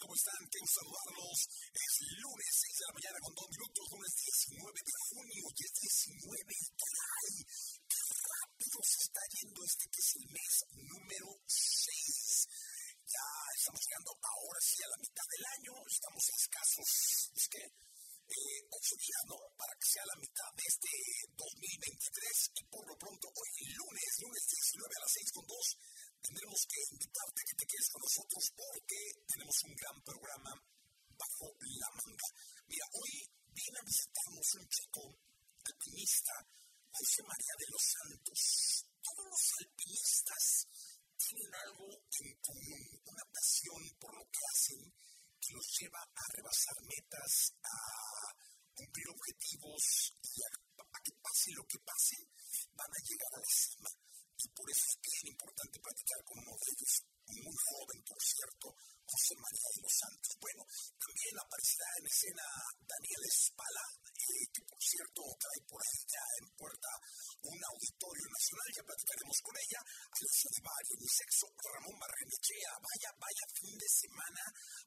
¿cómo están? Tengo que saludarlos. Es lunes 6 de la mañana con dos minutos, lunes 19 de junio, y es 19 de ¡Qué rápido se está yendo este que es el mes número 6! Ya estamos llegando ahora sí a la mitad del año, estamos escasos. Es que eh, ocho días, ¿no? Para que sea la mitad de este 2023 y por lo pronto hoy lunes, lunes 19 a las 6 con 2 tendremos que invitarte a que te quedes con nosotros porque tenemos un gran programa bajo la manga. Mira, hoy viene a visitarnos un chico alpinista, José María de los Santos. Todos los alpinistas tienen algo en común, una pasión por lo que hacen que los lleva a rebasar metas, a cumplir objetivos y a, a que pase lo que pase, van a llegar a la cima y por eso es bien importante platicar con uno de ellos, muy joven, por cierto, José María de los Santos. Bueno, también aparecerá en escena Daniel Espala, eh, que por cierto trae por ahí ya en puerta un auditorio nacional, ya platicaremos con ella, Alonso de Vario, sexo, Ramón Barrenechea, vaya, vaya fin de semana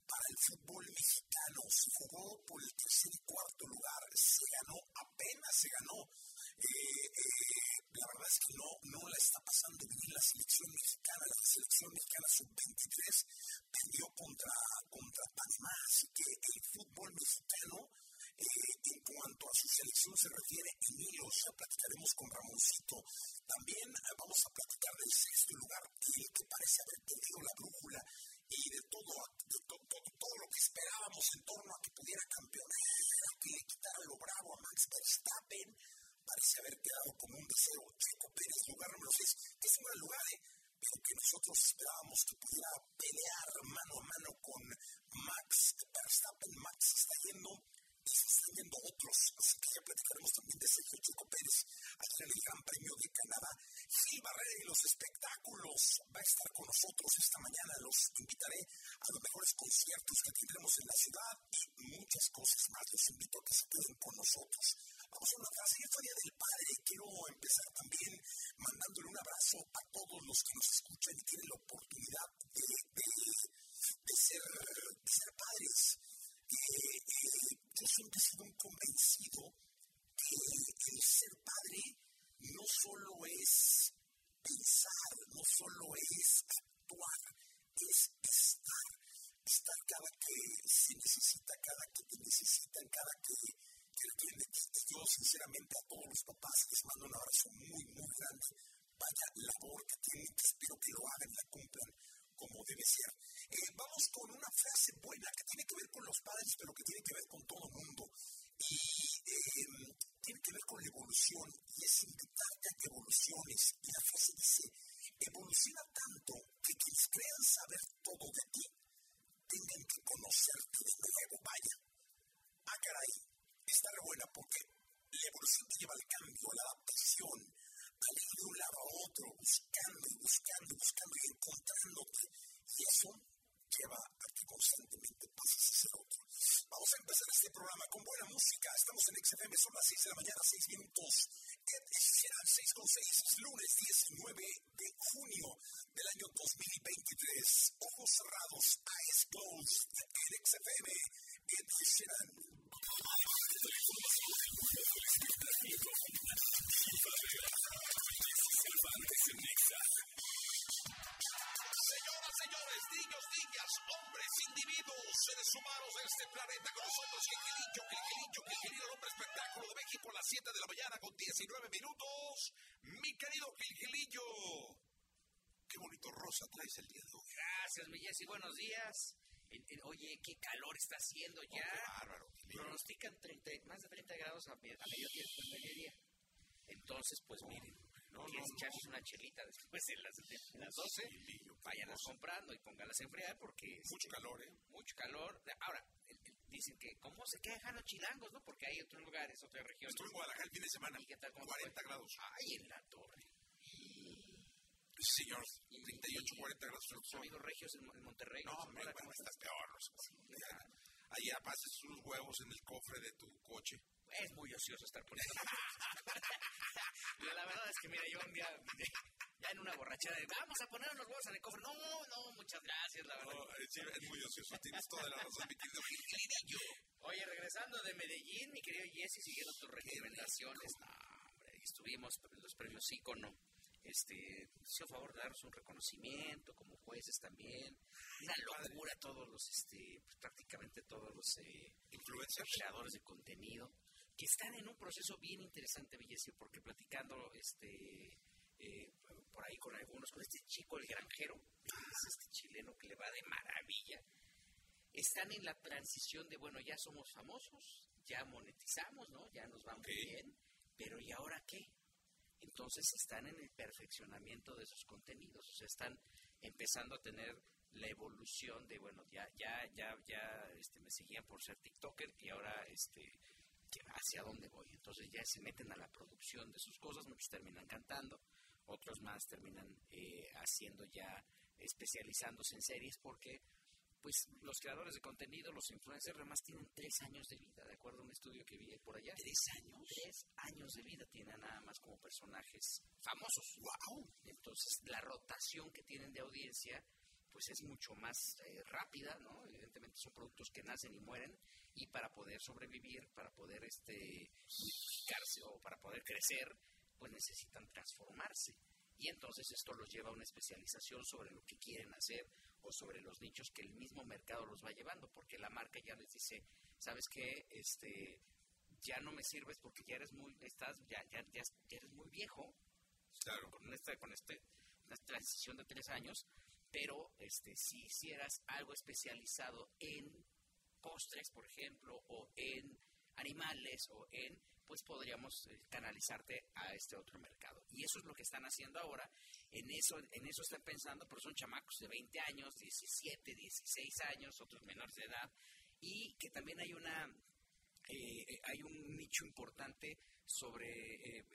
para el fútbol mexicano, se jugó por el tercer y cuarto lugar, se ganó, apenas se ganó eh, eh, la verdad es que no, no la está pasando bien la selección mexicana. La selección mexicana sub-23 perdió contra, contra Panamá, así que el fútbol mexicano, eh, en cuanto a su selección se refiere, Emilio, ya platicaremos con Ramoncito. También vamos a platicar del sexto lugar, el que parece haber perdido la brújula y de todo, de todo lo que esperábamos en torno a que pudiera campeonar, nosotros esperábamos que pudiera pelear mano a mano con Max Verstappen. Max está yendo y se están yendo otros, así que ya platicaremos también de Sergio Checo Pérez aquí en el Gran Premio de Canadá. Gil Barrera y los espectáculos va a estar con nosotros esta mañana. Los invitaré a los mejores conciertos que tendremos en la ciudad y muchas cosas más. Los invito a que se queden con nosotros. Vamos a una frase historia del Padre. Quiero empezar también mandándole un abrazo a todos los que nos escuchan y tienen la oportunidad de, de, de ser, de ser padres. Eh, eh, yo siempre he sido un convencido que el ser padre no solo es pensar, no solo es actuar, es estar. Estar cada que se necesita, cada que te necesitan, cada que yo sinceramente a todos los papás les mando un abrazo muy, muy grande. Vaya labor que tienen, que espero que lo hagan la cumplan como debe ser. Eh, vamos con una frase buena que tiene que ver con los padres, pero que tiene que ver con todo el mundo. Y eh, tiene que ver con la evolución, y es invitarte a que evoluciones. Y la frase dice, evoluciona tanto que quienes crean saber todo de ti, tengan que conocerte de nuevo. Vaya. Ah, caray, está buena porque la evolución te lleva al cambio, a la adaptación, al ir de un lado a otro, buscando y buscando y buscando y encontrándote. Y eso lleva a que constantemente pases a ser otro. Vamos a empezar este programa con buena música. Estamos en XFM, son las 6 de la mañana, 6 minutos. Serán 6 con 6, es lunes 19 de junio del año 2023. Ojos cerrados, eyes closed, en XFM, Ed Sheeran. Señoras, señores, niños, hombres, individuos, seres humanos de este planeta con nosotros, que las 7 de la mañana con 19 minutos. Mi querido Gilgilillo. Qué bonito rosa traes el día de hoy. Gracias, mi Jessy. Buenos días. oye, qué calor está haciendo oh, ya. bárbaro. Pronostican 30, más de 30 grados a, a mediodía. Entonces, pues miren, no, quieres no, una chelita después de las, de las 12, váyanlas comprando y pónganlas a enfriar porque... Mucho calor, ¿eh? Mucho calor. Ahora, dicen que, ¿cómo se quejan los chilangos, no? Porque hay otros lugares, otras regiones. Estuve en Guadalajara el fin de semana. ¿Y qué tal? 40 grados. Ay, en la torre. Sí, señor, 38, 40 grados. Sus amigos regios en, Monterrey. No, me, bueno, estás peor. Ahí pases unos huevos en el cofre de tu coche. Es muy ocioso estar poniendo. la verdad es que, mira, yo un día ya en una borrachera de vamos a poner unos huevos en el cofre. No, no, muchas gracias, la verdad. Eh, sí, es muy ocioso, tienes toda la razón, mi querido Oye, regresando de Medellín, mi querido Jesse, siguiendo tus recomendaciones. No, estuvimos en los premios Icono. Este, hizo favor de darnos un reconocimiento como jueces también. Una locura todos los, este, pues, prácticamente todos los eh, influencers, creadores de contenido que están en un proceso bien interesante, Bellesio, porque platicando este eh, por ahí con algunos, con este chico, el granjero, es este chileno que le va de maravilla, están en la transición de, bueno, ya somos famosos, ya monetizamos, ¿no? Ya nos vamos bien, pero ¿y ahora qué? Entonces están en el perfeccionamiento de sus contenidos, o sea, están empezando a tener la evolución de, bueno, ya, ya, ya, ya, este, me seguían por ser TikToker y ahora, este, hacia dónde voy. Entonces ya se meten a la producción de sus cosas, muchos terminan cantando, otros más terminan eh, haciendo ya, especializándose en series porque pues los creadores de contenido, los influencers, además tienen tres años de vida, de acuerdo a un estudio que vi por allá. ¿Tres años? Tres años de vida tienen nada más como personajes famosos. ¡Wow! Entonces, la rotación que tienen de audiencia, pues es mucho más eh, rápida, ¿no? Evidentemente son productos que nacen y mueren, y para poder sobrevivir, para poder este, o para poder crecer, pues necesitan transformarse. Y entonces esto los lleva a una especialización sobre lo que quieren hacer o sobre los nichos que el mismo mercado los va llevando, porque la marca ya les dice, ¿sabes qué? Este, ya no me sirves porque ya eres muy, estás, ya, ya, ya, eres muy viejo. Claro. Con esta, con este, esta transición de tres años, pero este, si hicieras algo especializado en postres, por ejemplo, o en animales o en, pues podríamos eh, canalizarte a este otro mercado. Y eso es lo que están haciendo ahora. En eso, en eso están pensando, pero son chamacos de 20 años, 17, 16 años, otros menores de edad, y que también hay una eh, eh, hay un nicho importante sobre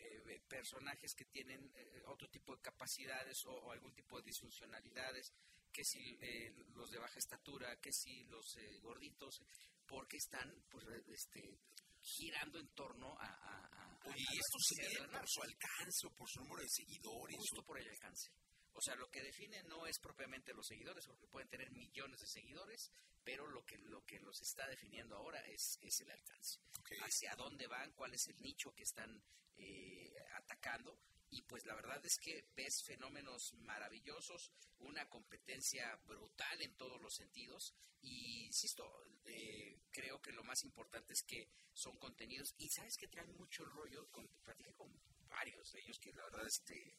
personajes que tienen otro tipo de capacidades o, algún tipo de disfuncionalidades que si eh, los de baja estatura, que si los eh, gorditos, porque están pues, este, girando en torno a... a, y esto se por su alcance o por su número de seguidores. Justo por el alcance. O sea, lo que define no es propiamente los seguidores, porque pueden tener millones de seguidores, pero lo que, lo que los está definiendo ahora es, es el alcance. Hacia dónde van, cuál es el nicho que están eh, atacando y pues la verdad es que ves fenómenos maravillosos, una competencia brutal en todos los sentidos y insisto, eh, creo que lo más importante es que son contenidos y sabes que traen mucho rollo, con, con varios de ellos que la verdad este,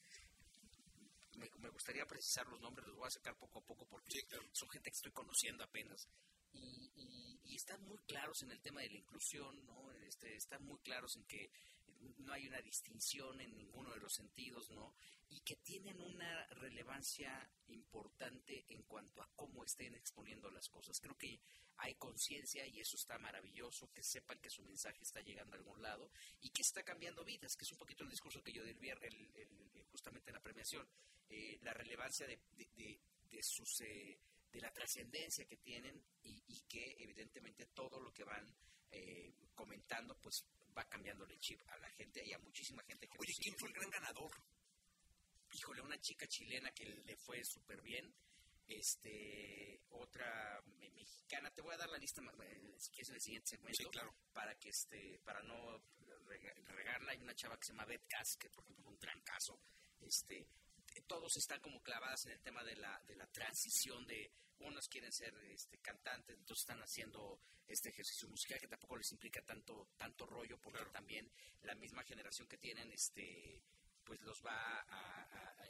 me, gustaría precisar los nombres, los voy a sacar poco a poco porque son gente que estoy conociendo apenas y, y, están muy claros en el tema de la inclusión, ¿no? Este, están muy claros en que no hay una distinción en ninguno de los sentidos, ¿no? Y que tienen una relevancia importante en cuanto a cómo estén exponiendo las cosas. Creo que hay conciencia y eso está maravilloso, que sepan que su mensaje está llegando a algún lado y que está cambiando vidas, que es un poquito el discurso que yo di el, justamente en la premiación, eh, la relevancia de, de, sus... Eh, de la trascendencia que tienen y, y, que evidentemente todo lo que van eh, comentando pues va cambiando el chip a la gente y a muchísima gente que Oye, ¿quién fue el gran ganador? Híjole, una chica chilena que le fue súper bien. Este, otra mexicana, te voy a dar la lista eh, si quieres en el siguiente segmento claro. para que este, para no regarla, hay una chava que se llama Beth Cass, que por ejemplo fue un gran caso, este, todos están como clavadas en el tema de la, de la transición de unos quieren ser este, cantantes, entonces están haciendo este ejercicio musical que tampoco les implica tanto tanto rollo porque también la misma generación que tienen este pues los va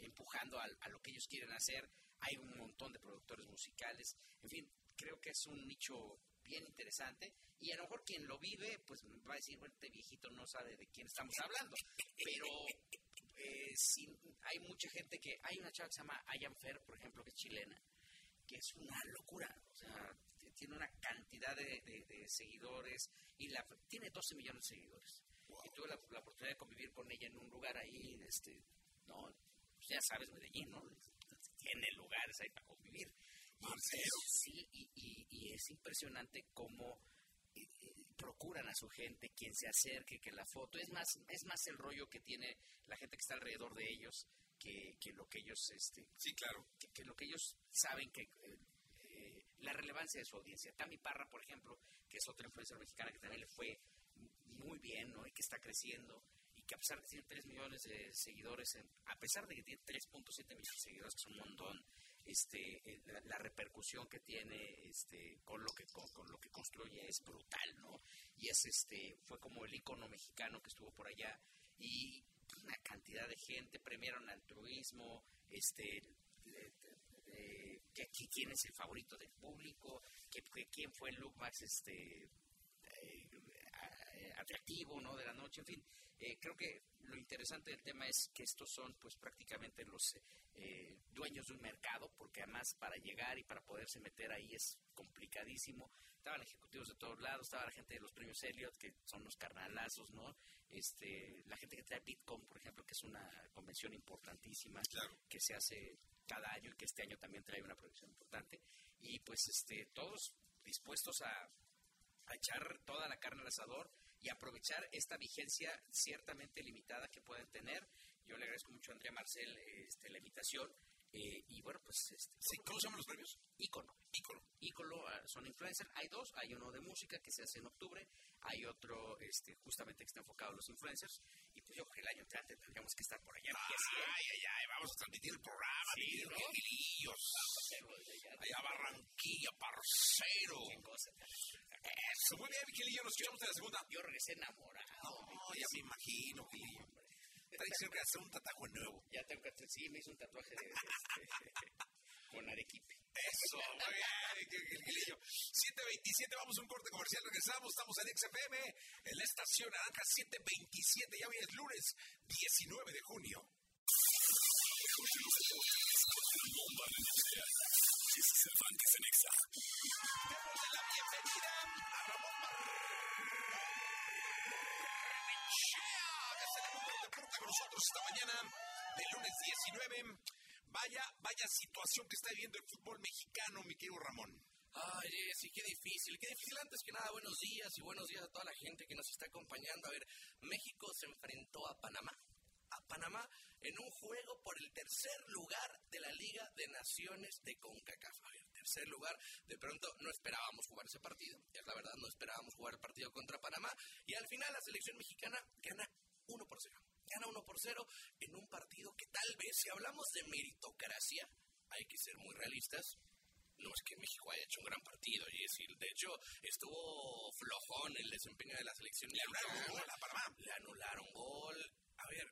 empujando a, a, lo que ellos quieren hacer. Hay un montón de productores musicales. En fin, creo que es un nicho bien interesante y a lo mejor quien lo vive pues va a decir, bueno, este viejito no sabe de quién estamos hablando, pero eh, hay mucha gente que, hay una chava que se llama Ayan Fer, por ejemplo, que es chilena, que es una locura, o sea, tiene una cantidad de, seguidores y la, tiene 12 millones de seguidores. Y tuve la, oportunidad de convivir con ella en un lugar ahí, este, no, pues ya sabes, Medellín, ¿no? Tiene lugares ahí para convivir. sí, y, es impresionante cómo procuran a su gente, quien se acerque, que la foto, es más, es más el rollo que tiene la gente que está alrededor de ellos que, que lo que ellos, este, sí, claro, que, lo que ellos saben que eh, la relevancia de su audiencia. Tami Parra, por ejemplo, que es otra influencer mexicana que también le fue muy bien, ¿no? Y que está creciendo y que a pesar de que tiene 3 millones de seguidores, a pesar de que tiene 3.7 millones de seguidores, que es un montón, este, eh, la, repercusión que tiene este, con lo que con, lo que construye es brutal, ¿no? Y es este, fue como el icono mexicano que estuvo por allá y una cantidad de gente premiaron altruismo, este, quién es el favorito del público, que, quién fue el look más este eh, atractivo, ¿no? De la noche, en fin, eh, creo que lo interesante del tema es que estos son pues prácticamente los eh, dueños de un mercado, porque además para llegar y para poderse meter ahí es complicadísimo. Estaban ejecutivos de todos lados, estaba la gente de los premios Elliot, que son los carnalazos, ¿no? Este, la gente que trae Bitcoin, por ejemplo, que es una convención importantísima que se hace cada año y que este año también trae una producción importante. Y pues este, todos dispuestos a, a echar toda la carne al asador y aprovechar esta vigencia ciertamente limitada que pueden tener. Yo le agradezco mucho a Andrea Marcel este, la invitación. Eh, y bueno, pues. Este, ¿Cómo se llaman los premios? Icono. Icono. Icono ah, son influencers. Hay dos: hay uno de música que se hace en octubre, hay otro este, justamente que está enfocado en los influencers. Y pues yo creo que el año entrante tendríamos que estar por allá. Ay, ay, ay, vamos a transmitir el programa, sí, ¿no? Allá Barranquilla, parcero. Qué cosa eso, muy bien, Miguelillo, nos escuchamos en la segunda. Yo regresé enamorado. No, ya me imagino, Miguelillo. Traes que hacer un tatuaje nuevo. Ya tengo que sí, me hice un tatuaje de, con arequipe. Eso, muy bien, Miguelillo. 727, vamos a un corte comercial, regresamos, estamos en XFM, en la estación Naranja 727, ya hoy es lunes 19 de junio. Cervantes en Exa. Démosle la bienvenida a Ramón Barrenechea, que con nosotros esta mañana del lunes 19. Vaya, vaya situación que está viviendo el fútbol mexicano, mi querido Ramón. Ay, sí, qué difícil, qué difícil. Antes que nada, buenos días y buenos días a toda la gente que nos está acompañando. A ver, México se enfrentó a Panamá a Panamá en un juego por el tercer lugar de la Liga de Naciones de CONCACAF. tercer lugar, de pronto no esperábamos jugar ese partido, es la verdad, no esperábamos jugar el partido contra Panamá y al final la selección mexicana gana 1 por 0. Gana 1 por 0 en un partido que tal vez, si hablamos de meritocracia, hay que ser muy realistas, no es que México haya hecho un gran partido, y decir, de hecho, estuvo flojón el desempeño de la selección. Le anularon gol a Panamá. Le anularon gol. A ver,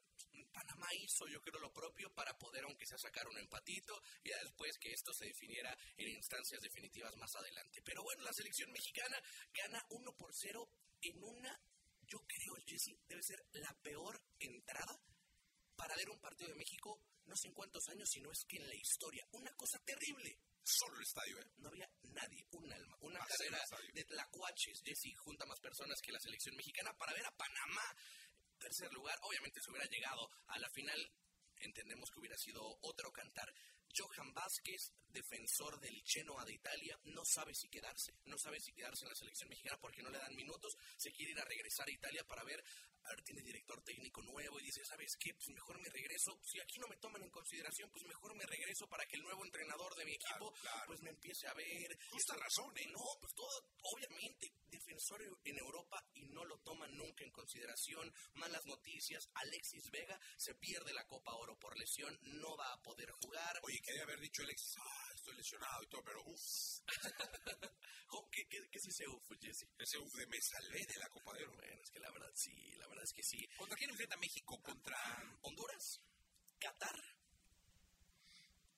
Panamá hizo yo creo lo propio para poder aunque sea sacar un empatito y después que esto se definiera en instancias definitivas más adelante. Pero bueno, la selección mexicana gana 1 por 0 en una, yo creo, Jesse, debe ser la peor entrada para ver un partido de México no sé en cuántos años, sino es que en la historia. Una cosa terrible. Solo el estadio, ¿eh? No había nadie, un alma, una carrera de tlacuaches, Jesse, junta más personas que la selección mexicana para ver a Panamá tercer lugar. Obviamente si hubiera llegado a la final, entendemos que hubiera sido otro cantar. Johan Vázquez, defensor del Chenoa de Italia, no sabe si quedarse, no sabe si quedarse en la selección mexicana porque no le dan minutos, se quiere ir a regresar a Italia para ver a ver, tiene director técnico nuevo y dice, ¿sabes qué? Pues mejor me regreso. Si aquí no me toman en consideración, pues mejor me regreso para que el nuevo entrenador de mi equipo pues me empiece a ver. Justa razón, ¿eh? No, pues todo, obviamente, defensor en Europa y no lo toman nunca en consideración. Malas noticias, Alexis Vega se pierde la Copa Oro por lesión, no va a poder jugar. Oye, quería haber dicho Alexis, ah, estoy lesionado y todo, pero uff. Oh, ¿Qué, qué, qué es ese uf, Jesse? Ese uf de me salvé de la Copa de Oro. Bueno, es que la verdad sí, la verdad es que sí. ¿Contra quién enfrenta México? ¿Contra Honduras? Qatar.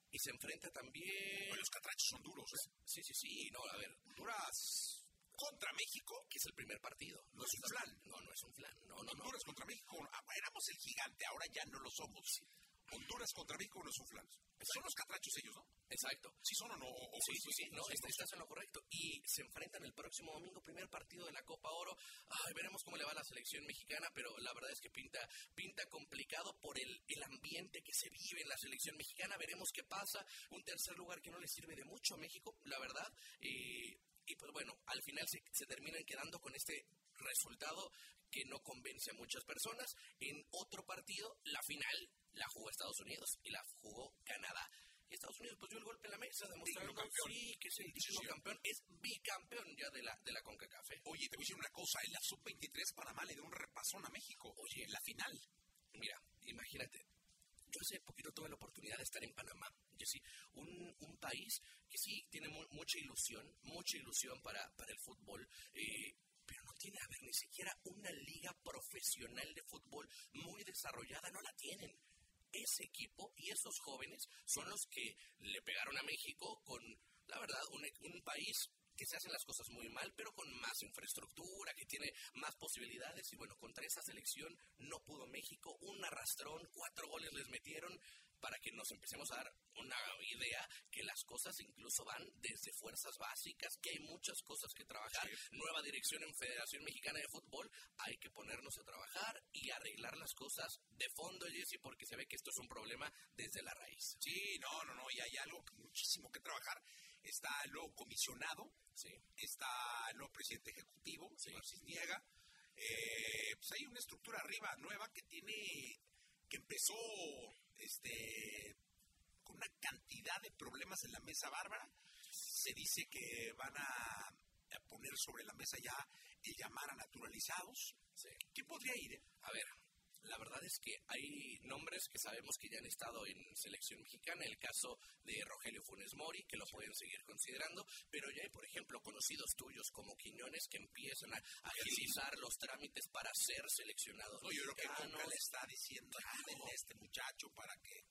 Y se enfrenta también... Bueno, los catrachos son duros, ¿eh? Sí, sí, sí. No, a ver, Honduras contra México, que es el primer partido. No es un flan. No, no es un flan. No, no, no. Honduras contra México, ah, éramos el gigante, ahora ya no lo somos. Honduras contra México no es un flan. Son los catrachos ellos, ¿no? Exacto. ¿Sí son o no? O- Sí, o- sí, sí, no, está- estás en lo correcto. Y se enfrentan el próximo domingo, primer partido de la Copa Oro. Ay, veremos cómo le va a la selección mexicana, pero la verdad es que pinta, pinta complicado por el, el ambiente que se vive en la selección mexicana. Veremos qué pasa. Un tercer lugar que no le sirve de mucho a México, la verdad. Y, y pues bueno, al final se, se terminan quedando con este resultado que no convence a muchas personas. En otro partido, la final la jugó Estados Unidos y la jugó Canadá. Y Estados Unidos pues dio el golpe en la mesa, demostrando campeón. sí, que es el digno Sí. campeón, es bicampeón ya de la, de la CONCACAF. ¿eh? Oye, te voy a decir una cosa, en la sub-23 Panamá le dio un repasón a México. Oye, en la final. Mira, imagínate, yo hace poquito tuve la oportunidad de estar en Panamá, Jessy, un, un país que sí tiene mu- mucha ilusión, mucha ilusión para, para el fútbol, eh, pero no tiene, a ver, ni siquiera una liga profesional de fútbol muy desarrollada, no la tienen. Ese equipo y esos jóvenes son los que le pegaron a México con, la verdad, un, un país que se hacen las cosas muy mal, pero con más infraestructura, que tiene más posibilidades. Y bueno, contra esa selección no pudo México. Un arrastrón, cuatro goles les metieron para que nos empecemos a dar una idea que las cosas incluso van desde fuerzas básicas, que hay muchas cosas que trabajar. Nueva dirección en Federación Mexicana de Fútbol, hay que ponernos a trabajar y arreglar las cosas de fondo, Jesse, porque se ve que esto es un problema desde la raíz. Sí, no, no, no, y hay algo muchísimo que trabajar. Está nuevo comisionado, Sí. está nuevo presidente ejecutivo, señor Cisniega. Eh, pues hay una estructura arriba nueva que tiene, que empezó este, con una cantidad de problemas en la mesa bárbara. Se dice que van a, a poner sobre la mesa ya el llamar a naturalizados. Sí. ¿Quién podría ir? eh? A ver, la verdad es que hay nombres que sabemos que ya han estado en selección mexicana, el caso de Rogelio Funes Mori, que lo pueden seguir considerando, pero ya hay, por ejemplo, conocidos tuyos como Quiñones que empiezan a agilizar los trámites para ser seleccionados. No, yo creo que. Coca le está diciendo "Jálenle a este muchacho para que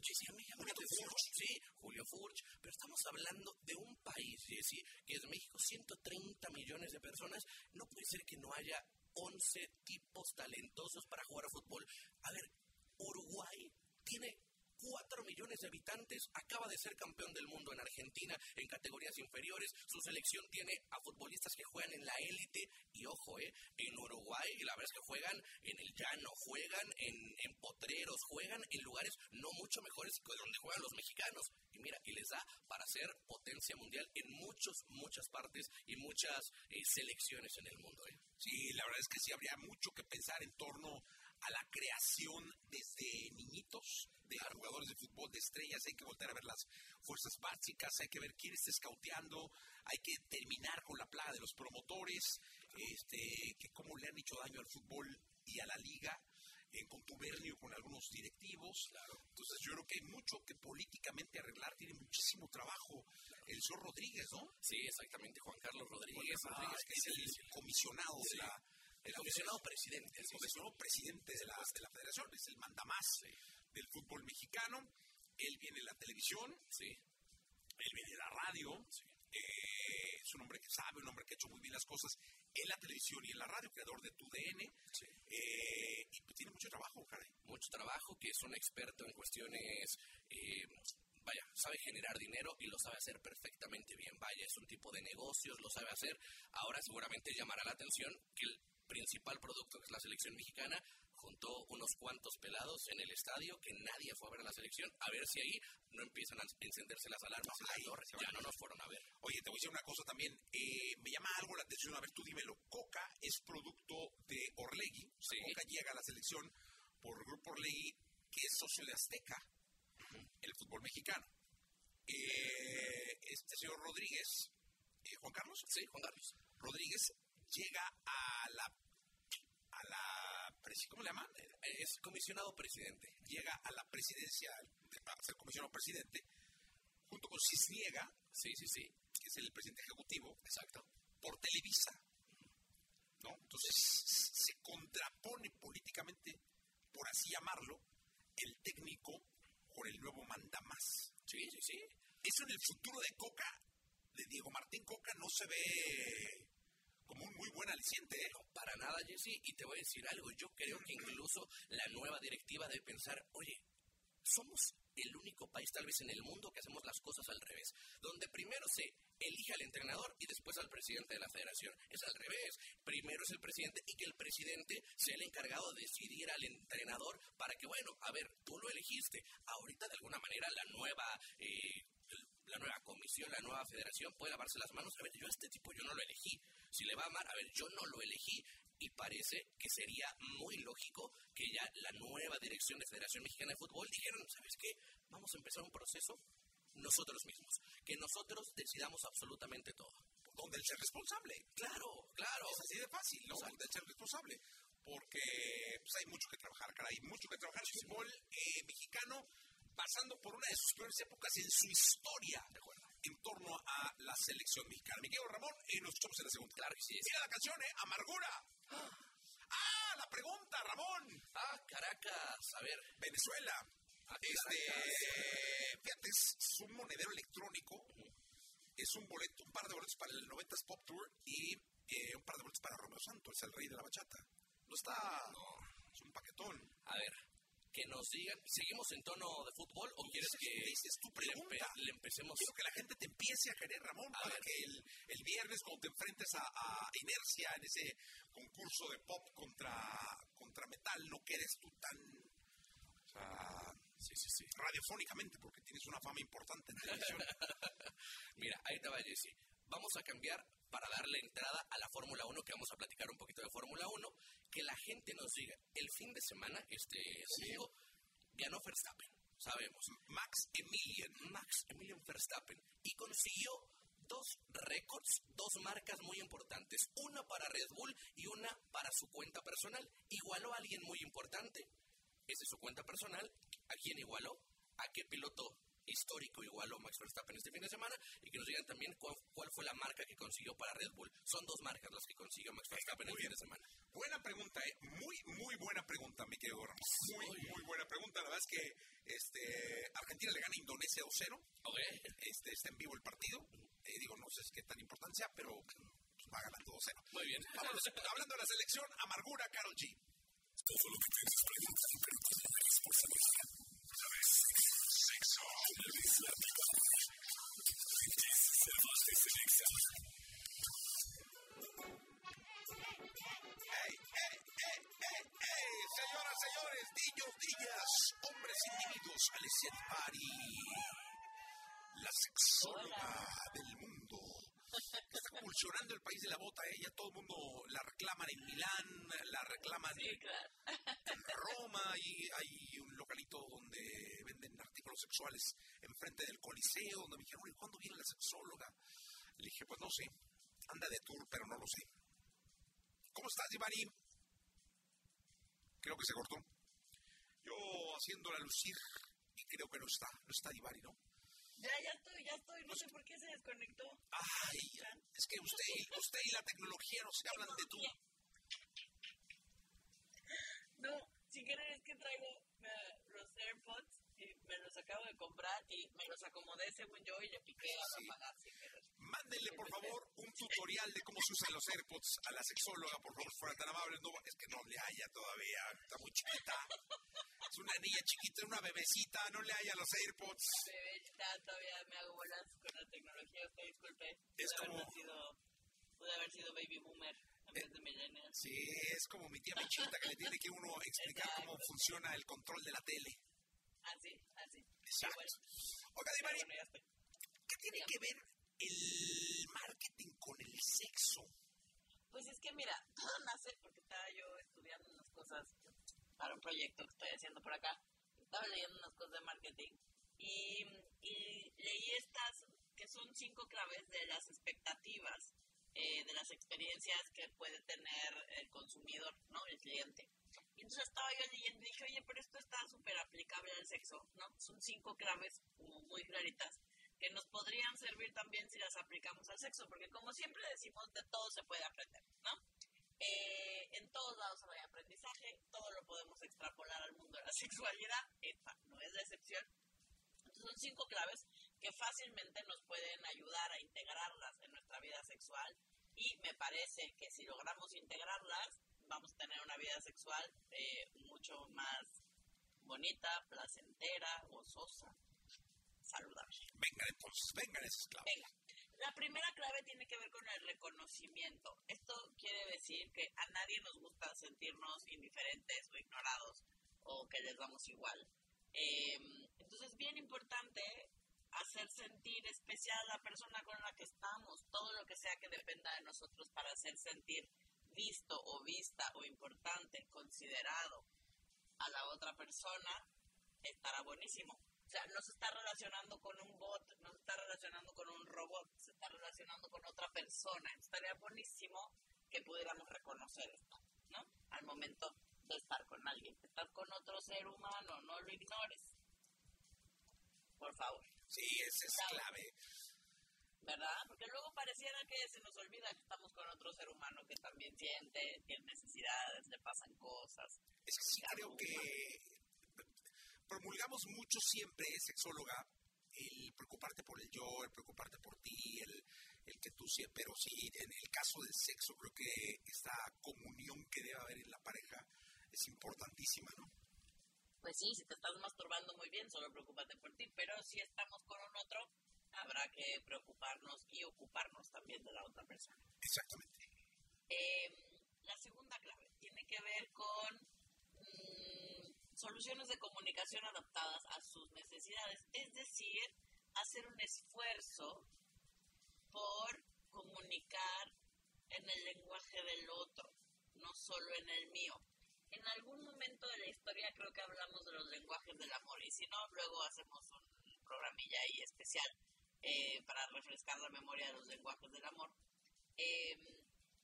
Jessy, a mí me llama la Julio atención. Furch. Sí, Julio Furch. Pero estamos hablando de un país, Jessy, que es México, 130 millones de personas. No puede ser que no haya 11 tipos talentosos para jugar a fútbol. A ver, Uruguay tiene 4 millones de habitantes, acaba de ser campeón del mundo en Argentina en categorías inferiores, su selección tiene a futbolistas que juegan en la élite y ojo, eh, en Uruguay la verdad es que juegan en el llano, juegan en, potreros, juegan en lugares no mucho mejores que donde juegan los mexicanos y mira, y les da para ser potencia mundial en muchos, muchas partes y muchas eh, selecciones en el mundo. eh. Sí, la verdad es que sí habría mucho que pensar en torno a la creación desde niñitos de jugadores de fútbol de estrellas. Hay que volver a ver las fuerzas básicas, hay que ver quién está escauteando, hay que terminar con la plaga de los promotores, este, que cómo le han hecho daño al fútbol y a la liga en contubernio con algunos directivos. Entonces yo creo que hay mucho que políticamente arreglar, tiene muchísimo trabajo el señor Rodríguez, ¿no? Sí, exactamente, Juan Carlos Rodríguez, Rodríguez, que es el comisionado de la el comisionado presidente. el sí, sí. comisionado presidente de la, de la federación, es el mandamás del fútbol mexicano. Él viene en la televisión, Sí. él viene en la radio. eh, es un hombre que sabe, un hombre que ha hecho muy bien las cosas en la televisión y en la radio, creador de TUDN. eh, y tiene mucho trabajo, caray. mucho trabajo, que es un experto en cuestiones, eh, vaya, sabe generar dinero y lo sabe hacer perfectamente bien. Vaya, es un tipo de negocios, lo sabe hacer. Ahora seguramente llamará la atención que el principal producto, que es la selección mexicana, juntó unos cuantos pelados en el estadio que nadie fue a ver a la selección, a ver si ahí no empiezan a encenderse las alarmas en Ay, la torre. Ya no nos fueron a ver. Oye, te voy a decir una cosa también. eh, me llama algo la atención. A ver, tú dímelo. Coca es producto de Orlegui. Sí. llega a la selección por Grupo Orlegui, que es socio de Azteca, el fútbol mexicano. Eh, este señor Rodríguez, eh, Juan Carlos, sí, Juan Carlos Rodríguez llega a la a la ¿cómo le llaman? Es comisionado presidente. Llega a la presidencia, a ser comisionado presidente, junto con Cisniega, sí, sí, sí, que es el presidente ejecutivo, exacto, por Televisa. ¿No? Entonces se contrapone políticamente, por así llamarlo, el técnico con el nuevo mandamás. Sí, sí, sí. Eso en el futuro de Coca, de Diego Martín Coca, no se ve como un muy buen aliciente. ¿eh? para nada, Jesse. Y te voy a decir algo. Yo creo que incluso la nueva directiva debe pensar, oye, somos el único país tal vez en el mundo que hacemos las cosas al revés, donde primero se elige al entrenador y después al presidente de la federación. Es al revés, primero es el presidente y que el presidente sea el encargado de decidir al entrenador para que, bueno, a ver, tú lo elegiste, ahorita de alguna manera la nueva... Eh, la nueva comisión, la nueva federación puede lavarse las manos. A ver, yo a este tipo yo no lo elegí. Si le va a amar, a ver, yo no lo elegí y parece que sería muy lógico que ya la nueva dirección de Federación Mexicana de Fútbol dijeron, ¿sabes qué? Vamos a empezar un proceso nosotros mismos, que nosotros decidamos absolutamente todo. Donde el ser responsable. Claro, claro. Es así de fácil, ¿no? Donde el ser responsable. Porque pues, hay mucho que trabajar, caray, mucho que trabajar. El fútbol eh, mexicano pasando por una de sus peores épocas en su historia. ¿De acuerdo? en torno a la selección mexicana. Mi querido Ramón, y nos escuchamos en la segunda. Claro que sí. Mira la canción, ¿eh? Amargura. Ah, la pregunta, Ramón. Ah, Caracas. A ver. Venezuela. Ah, este, fíjate, es un monedero electrónico. Es un boleto, un par de boletos para el 90s Pop Tour y eh, un par de boletos para Romeo Santos, el rey de la bachata. No está. No. Es un paquetón. A ver, que nos digan, ¿seguimos en tono de fútbol o quieres que dices tu pregunta? Le, empecemos? Quiero que la gente te empiece a querer, Ramón, para que el, el, viernes cuando te enfrentes a, a, Inercia en ese concurso de pop contra, contra metal, no quedes tú tan... O sea, sí, sí, sí. radiofónicamente, porque tienes una fama importante en televisión. Mira, ahí te va, Jesse. Vamos a cambiar para darle entrada a la Fórmula 1, que vamos a platicar un poquito de Fórmula 1, que la gente nos diga, el fin de semana, este domingo, ganó Verstappen, sabemos, Max Emilian, Max Emilian Verstappen, y consiguió dos récords, dos marcas muy importantes, una para Red Bull y una para su cuenta personal. Igualó a alguien muy importante, esa es su cuenta personal, ¿a quién igualó? ¿A qué piloto histórico igualó Max Verstappen este fin de semana y que nos digan también cuál, fue la marca que consiguió para Red Bull. Son dos marcas las que consiguió Max Verstappen el fin de semana. Buena pregunta, ¿eh? Muy, muy buena pregunta, mi querido Ramos. Muy, muy buena pregunta. La verdad es que este, Argentina le gana a Indonesia 2-0. Okay. Este, está en vivo el partido. Eh, digo, no sé qué tan importancia, pero pues, va ganando 2-0. Muy bien. hablando de la selección, Amargura, Carol G. Todo lo que piensas señoras, señores, niños, niñas, hombres, individuos, Alessia Pari, la sexóloga del mundo. Está convulsionando el país de la bota, ella, todo el mundo la reclaman en Milán, la reclaman en Roma, y hay un localito donde artículos sexuales enfrente del Coliseo, donde me dijeron, ¿cuándo viene la sexóloga? Le dije, pues no sé, anda de tour, pero no lo sé. ¿Cómo estás, Ivani? Creo que se cortó. Yo haciéndola lucir y creo que no está, no está Ivani, ¿no? Ya, ya estoy, ya estoy. No sé por qué se desconectó. Ay, es que usted, usted y la tecnología no se hablan de tú. No, si quieres es que traigo uh, los AirPods y me los acabo de comprar y me los acomodé según yo y le piqué a sí. pero... Mándenle, por favor, un tutorial de cómo se usan los AirPods a la sexóloga, por favor, fuera tan amable. No, es que no le haya todavía, está muy chiquita. Es una niña chiquita, una bebecita, no le haya los AirPods. Bebecita, todavía me hago bolas con la tecnología, usted disculpe. Es pude como... Haber sido, pude haber sido baby boomer millennial. Sí, es como mi tía Michita que le tiene que uno explicar Exacto. cómo funciona el control de la tele. Así, así. Exacto. Bueno, Oiga, bueno, ya estoy. ¿qué tiene que ver el marketing con el sexo? Pues es que mira, todo nace porque estaba yo estudiando unas cosas para un proyecto que estoy haciendo por acá. Estaba leyendo unas cosas de marketing y, y leí estas que son cinco claves de las expectativas, eh, de las experiencias que puede tener el consumidor, ¿no? El cliente. Y entonces estaba yo leyendo y dije, oye, pero esto está súper aplicable al sexo, ¿no? Son cinco claves como muy claritas que nos podrían servir también si las aplicamos al sexo, porque como siempre decimos, de todo se puede aprender, ¿no? Eh, en todos lados hay aprendizaje, todo lo podemos extrapolar al mundo de la sexualidad, esta no es la excepción. Entonces son cinco claves que fácilmente nos pueden ayudar a integrarlas en nuestra vida sexual y me parece que si logramos integrarlas, vamos a tener una vida sexual eh, mucho más bonita, placentera, gozosa, saludable. Venga entonces, vengan esas claves. Venga. La primera clave tiene que ver con el reconocimiento. Esto quiere decir que a nadie nos gusta sentirnos indiferentes o ignorados o que les damos igual. Eh, entonces es bien importante hacer sentir especial a la persona con la que estamos, todo lo que sea que dependa de nosotros para hacer sentir visto o vista o importante, considerado a la otra persona, estará buenísimo. O sea, no se está relacionando con un bot, no se está relacionando con un robot, se está relacionando con otra persona. Estaría buenísimo que pudiéramos reconocer esto, ¿no? Al momento de estar con alguien. Estar con otro ser humano, no lo ignores. Por favor. Sí, esa es clave. ¿Verdad? Porque luego pareciera que se nos olvida que estamos con otro ser humano que también siente, tiene necesidades, le pasan cosas. Es que sí creo que promulgamos mucho siempre, sexóloga, el preocuparte por el yo, el preocuparte por ti, el, el que tú siempre, pero sí, en el caso del sexo, creo que esta comunión que debe haber en la pareja es importantísima, ¿no? Pues sí, si te estás masturbando muy bien, solo preocúpate por ti, pero si estamos con un otro, habrá que preocuparnos y ocuparnos también de la otra persona. Exactamente. Eh, la segunda clave tiene que ver con soluciones de comunicación adaptadas a sus necesidades, es decir, hacer un esfuerzo por comunicar en el lenguaje del otro, no solo en el mío. En algún momento de la historia creo que hablamos de los lenguajes del amor y si no, luego hacemos un programilla ahí especial eh, para refrescar la memoria de los lenguajes del amor. Eh,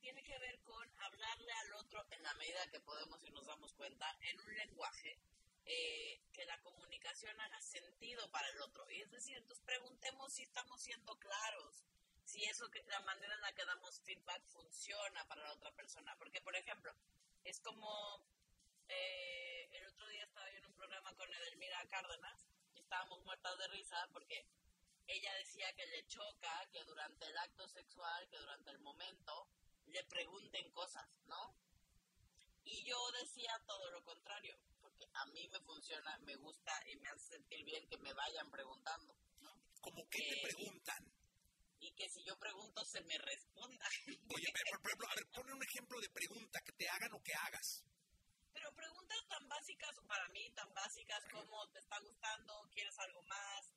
tiene que ver con hablarle al otro en la medida que podemos y nos damos cuenta en un lenguaje eh, que la comunicación haga sentido para el otro. Y es decir, entonces preguntemos si estamos siendo claros, si eso que la manera en la que damos feedback funciona para la otra persona. Porque, por ejemplo, es como eh, el otro día estaba yo en un programa con Edelmira Cárdenas y estábamos muertas de risa porque ella decía que le choca que durante el acto sexual, que durante el momento, le pregunten cosas, ¿no? Y yo decía todo lo contrario, porque a mí me funciona, me gusta y me hace sentir bien que me vayan preguntando, ¿no? ¿Cómo que te preguntan? Y que si yo pregunto se me responda. Oye, por ejemplo, a ver, pone un ejemplo de pregunta, que te hagan o que hagas. Pero preguntas tan básicas, para mí, tan básicas como te está gustando, quieres algo más,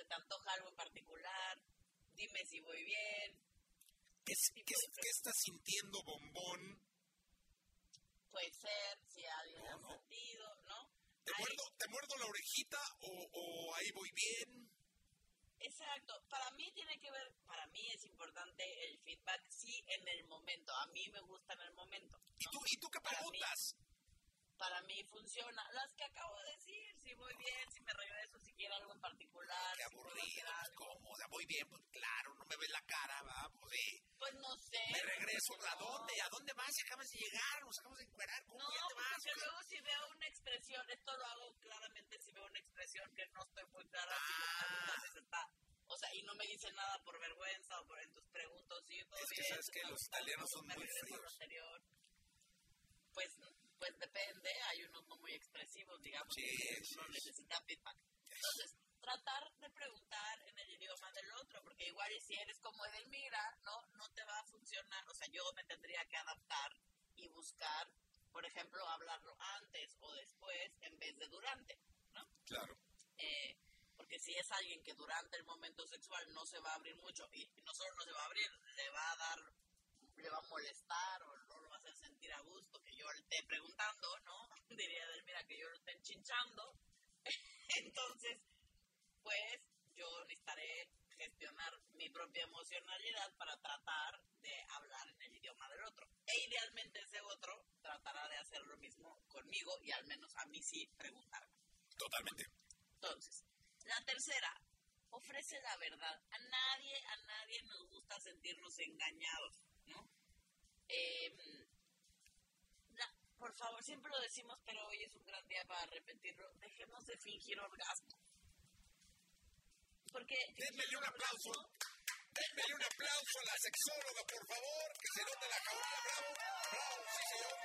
se te antoja algo en particular, dime si voy bien, ¿Qué, estás sintiendo, bombón? Puede ser, si alguien ha sentido, ¿no? ¿Te muerdo, ¿Te muerdo, la orejita o, o ahí voy bien? Exacto. Para mí tiene que ver, para mí es importante el feedback, sí, en el momento. A mí me gusta en el momento. ¿Y, tú, ¿Y tú qué preguntas? Para mí funciona. Las que acabo de decir, si voy bien, si me regreso, si quiero algo en particular. Qué aburrido, pues cómo, voy bien, pues claro, no me ves la cara, va, pues sí. Pues no sé. Me regreso, ¿a dónde? ¿A dónde vas? Si acabas de llegar, nos acabamos de encuerar, ¿cómo no, ya te vas? porque luego si veo una expresión, esto lo hago claramente si veo una expresión que no estoy muy clara, ah. si está o sea, y no me dice nada por vergüenza o por en tus preguntas, sí, Es que sabes que los italianos son muy fríos. Pues pues depende, hay unos no muy expresivos, digamos, que uno necesita feedback. Entonces, tratar de preguntar en el idioma del otro, porque igual si eres como Edelmira, no, no te va a funcionar, o sea, yo me tendría que adaptar y buscar, por ejemplo, hablarlo antes o después en vez de durante, ¿no? Claro. Eh, porque si es alguien que durante el momento sexual no se va a abrir mucho y no solo no se va a abrir, le va a dar, le va a molestar o sentir a gusto que yo le esté preguntando, ¿no? diría Delmira que yo lo esté chinchando. Entonces, pues yo necesitaré gestionar mi propia emocionalidad para tratar de hablar en el idioma del otro. E idealmente ese otro tratará de hacer lo mismo conmigo y al menos a mí sí preguntarme. Totalmente. Entonces, la tercera, ofrece la verdad. A nadie, a nadie nos gusta sentirnos engañados, ¿no? Em, por favor, siempre lo decimos, pero hoy es un gran día para repetirlo. Dejemos de fingir orgasmo. Porque. Denmele un aplauso. Denmele un aplauso a la sexóloga, por favor, que se note la jauría. Bravo, bravo, sí, señor.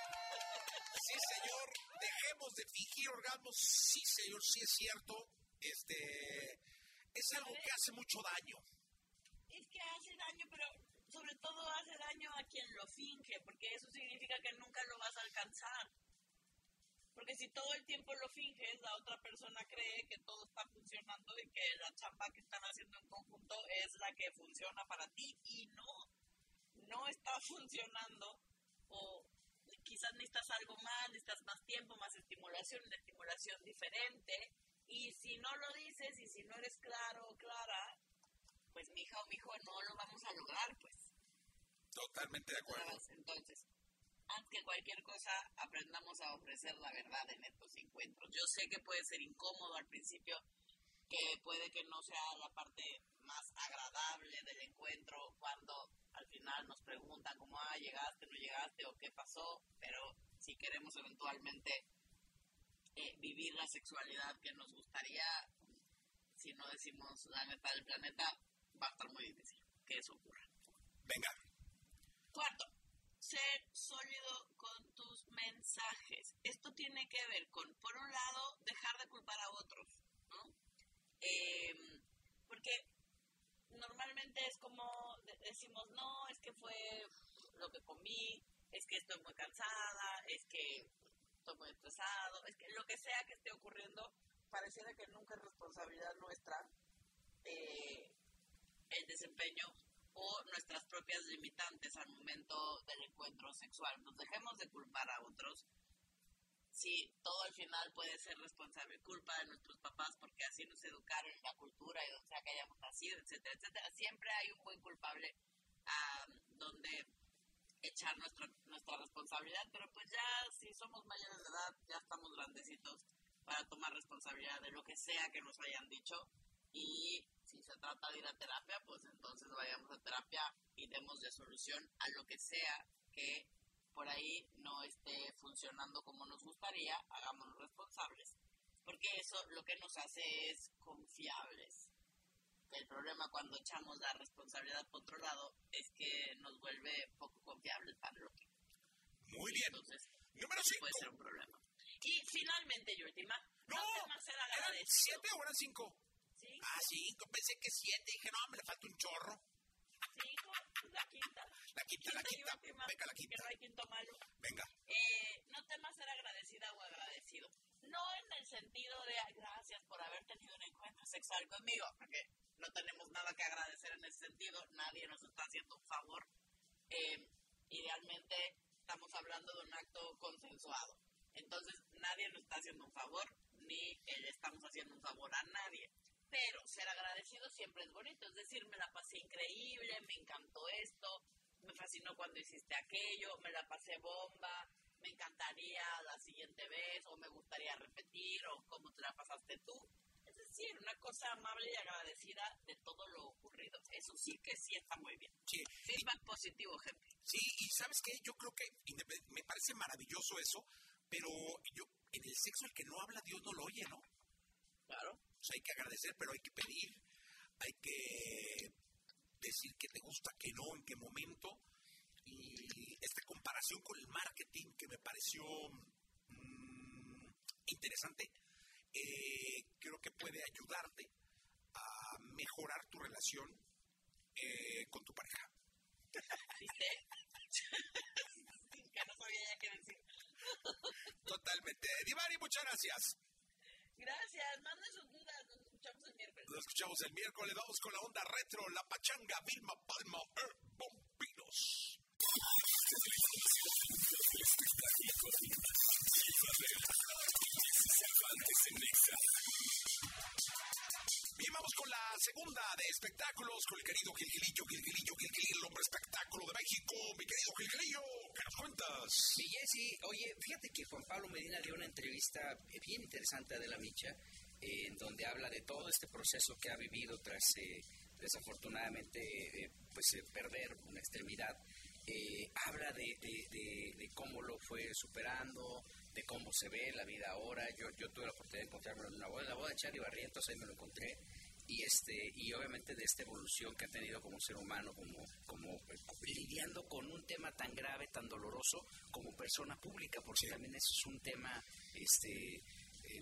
Sí, señor. Dejemos de fingir orgasmos. Sí, señor, sí es cierto. Este. Es algo que hace mucho daño. Es que hace daño, pero todo hace daño a quien lo finge, porque eso significa que nunca lo vas a alcanzar. Porque si todo el tiempo lo finges, la otra persona cree que todo está funcionando y que la chamba que están haciendo en conjunto es la que funciona para ti y no, no está funcionando o quizás necesitas algo más, necesitas más tiempo, más estimulación, una estimulación diferente y si no lo dices y si no eres claro o clara, pues mi hija o mi hijo no lo vamos a lograr, pues. Totalmente de acuerdo. Entonces, antes que cualquier cosa, aprendamos a ofrecer la verdad en estos encuentros. Yo sé que puede ser incómodo al principio, que puede que no sea la parte más agradable del encuentro cuando al final nos preguntan cómo, ah, llegaste, no llegaste o qué pasó, pero si queremos eventualmente eh, vivir la sexualidad que nos gustaría, si no decimos la neta del planeta, va a estar muy difícil que eso ocurra. Venga. Cuarto, ser sólido con tus mensajes. Esto tiene que ver con, por un lado, dejar de culpar a otros, ¿no? Em, porque normalmente es como decimos, no, es que fue lo que comí, es que estoy muy cansada, es que estoy muy estresado, es que lo que sea que esté ocurriendo, pareciera que nunca es responsabilidad nuestra. Eh, el desempeño o nuestras propias limitantes al momento del encuentro sexual. Nos dejemos de culpar a otros. Si todo al final puede ser responsable, culpa de nuestros papás porque así nos educaron en la cultura y donde sea que hayamos nacido, etcétera, etcétera. Siempre hay un buen culpable donde echar nuestra, nuestra responsabilidad, pero pues ya si somos mayores de edad, ya estamos grandecitos para tomar responsabilidad de lo que sea que nos hayan dicho y si se trata de ir a terapia, pues entonces vayamos a terapia y demos de solución a lo que sea que por ahí no esté funcionando como nos gustaría, hagámonos responsables. Porque eso lo que nos hace es confiables. El problema cuando echamos la responsabilidad por otro lado es que nos vuelve poco confiables para el otro. Muy bien. Entonces, Número 5. puede ser un problema. Y finalmente, y última, No, ¿eran 7 o eran 5? Ah, cinco, pensé que siete. Dije, no, me le falta un chorro. Cinco, la quinta. La quinta, la quinta. Venga, la quinta. Que no hay quinto malo. Venga. Eh, no temas ser agradecida o agradecido. No en el sentido de gracias por haber tenido un encuentro sexual conmigo, porque no tenemos nada que agradecer en ese sentido. Nadie nos está haciendo un favor. Eh, idealmente estamos hablando de un acto consensuado. Entonces, nadie nos está haciendo un favor, ni le estamos haciendo un favor a nadie pero ser agradecido siempre es bonito, es decir, me la pasé increíble, me encantó esto, me fascinó cuando hiciste aquello, me la pasé bomba, me encantaría la siguiente vez, o me gustaría repetir, o cómo te la pasaste tú. Es decir, una cosa amable y agradecida de todo lo ocurrido. Eso sí que sí está muy bien. Sí. Feedback positivo, gente. Sí, y ¿sabes qué? Yo creo que me parece maravilloso eso, pero yo en el sexo el que no habla Dios no lo oye, ¿no? Claro hay que agradecer, pero hay que pedir, hay que decir que te gusta, que no, en qué momento. Y esta comparación con el marketing que me pareció mm, interesante, eh, creo que puede ayudarte a mejorar tu relación eh, con tu pareja. ¿Viste? ya no sabía ya qué decir. Totalmente. Divari, muchas gracias. Gracias, manden sus nos escuchamos el miércoles. Vamos con la onda retro, la pachanga, Vilma Palma, eh, Bombinos. Bien, vamos con la segunda de espectáculos con el querido Gilgilillo, Gilgilillo, Gilgilillo, el hombre espectáculo de México. Mi querido Gilgilillo, ¿qué nos cuentas? Sí, Jessy, oye, fíjate que Juan Pablo Medina dio una entrevista bien interesante de la Micha en donde habla de todo este proceso que ha vivido tras, eh, desafortunadamente, eh, pues eh, perder una extremidad. habla de, de, cómo lo fue superando, de cómo se ve la vida ahora. Yo, yo tuve la oportunidad de encontrarme en una boda, la boda de Charlie Barrientos, ahí me lo encontré y este y obviamente de esta evolución que ha tenido como ser humano como como lidiando con un tema tan grave tan doloroso como persona pública porque también eso es un tema este eh,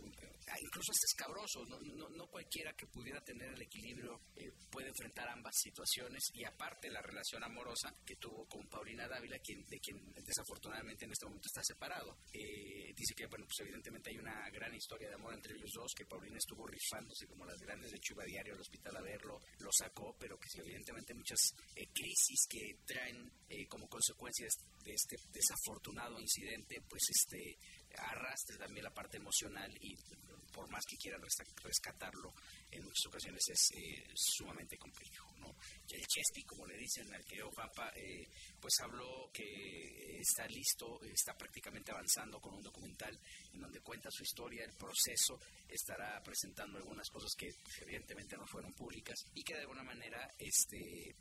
incluso este escabroso, no, no, no, cualquiera que pudiera tener el equilibrio eh, puede enfrentar ambas situaciones y aparte la relación amorosa que tuvo con Paulina Dávila, quien, de quien desafortunadamente en este momento está separado. Eh, dice que, bueno, pues evidentemente hay una gran historia de amor entre ellos dos, que Paulina estuvo rifándose como las grandes de Chuba Diario al hospital a verlo, lo sacó, pero que evidentemente muchas eh, crisis que traen como consecuencia de este desafortunado incidente, pues este arrastre también la parte emocional y por más que quieran rescatarlo, en muchas ocasiones es eh, sumamente complejo. ¿no? El Chespi, como le dicen al que Papa, eh, pues habló que está listo, está prácticamente avanzando con un documental en donde cuenta su historia, el proceso, estará presentando algunas cosas que evidentemente no fueron públicas y que de alguna manera este,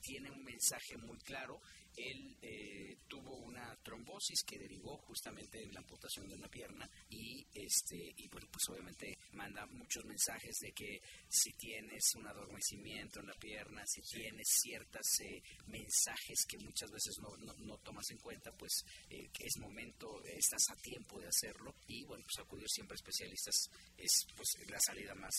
tiene un mensaje muy claro él eh, tuvo una trombosis que derivó justamente en la amputación de una pierna y este y bueno pues obviamente manda muchos mensajes de que si tienes un adormecimiento en la pierna si tienes ciertos eh, mensajes que muchas veces no, no, tomas en cuenta pues eh, que es momento estás a tiempo de hacerlo y bueno pues acudir siempre a especialistas es pues la salida más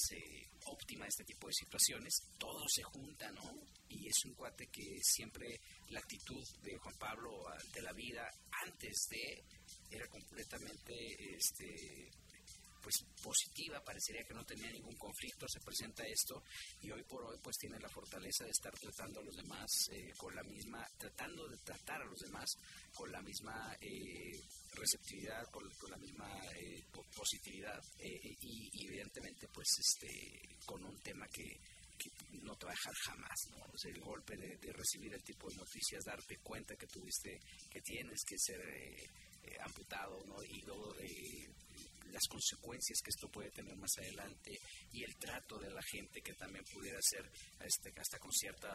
óptima de este tipo de situaciones. Todo se junta no y es un cuate que siempre la actitud de Juan Pablo ante la vida antes de era completamente este pues positiva, parecería que no tenía ningún conflicto, se presenta esto y hoy por hoy pues tiene la fortaleza de estar tratando a los demás eh, con la misma, tratando de tratar a los demás con la misma eh, receptividad, con, la misma eh, positividad y, evidentemente pues este con un tema que no te jamás, ¿no? el golpe de, recibir el tipo de noticias, darte cuenta que tuviste, que tienes que ser eh, eh, amputado, ¿no? Y luego de las consecuencias que esto puede tener más adelante y el trato de la gente que también pudiera ser este, hasta con cierta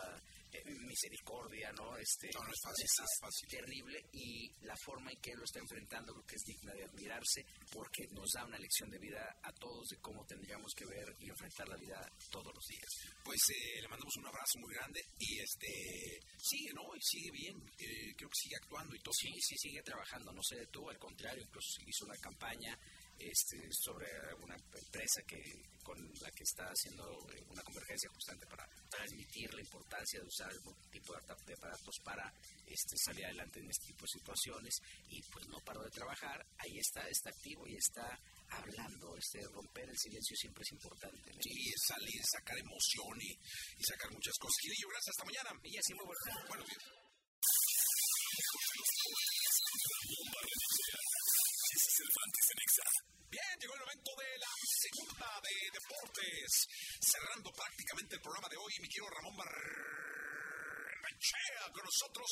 eh, misericordia, ¿no? Este, no, es fácil, es, fácil. terrible y la forma en que él lo está enfrentando lo que es digna de admirarse porque nos da una lección de vida a todos de cómo tendríamos que ver y enfrentar la vida todos los días. Pues eh, le mandamos un abrazo muy grande y este sigue, ¿no? Y sigue bien, eh, creo que sigue actuando y todo. Sí, sí, sigue trabajando, no se detuvo, al contrario, incluso hizo una campaña este, sobre una empresa que con la que está haciendo eh, una convergencia constante para transmitir la importancia de usar algún tipo de aparatos para este, salir adelante en este tipo de situaciones y pues no paró de trabajar, ahí está, está activo y está hablando, este, romper el silencio siempre es importante. ¿no? Sí, salir, sacar emoción y, y, sacar muchas cosas. yo gracias, hasta mañana. Y así muy buenos, buenos días. Bien, llegó el momento de la segunda de deportes. Cerrando prácticamente el programa de hoy, mi querido Ramón Barrechea con nosotros.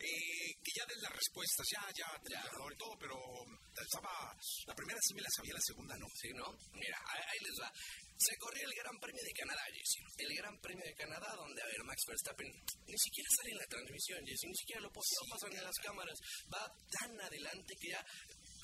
Eh, que ya den las respuestas, ya, ya, ya, y todo, pero estaba. La primera sí me la sabía, la segunda no. Sí, ¿no? Mira, ahí, les va. Se corrió el Gran Premio de Canadá, Jesse. El Gran Premio de Canadá, donde, a ver, Max Verstappen ni siquiera sale en la transmisión, Jesse, ni siquiera lo, pasan en las cámaras. Va tan adelante que ya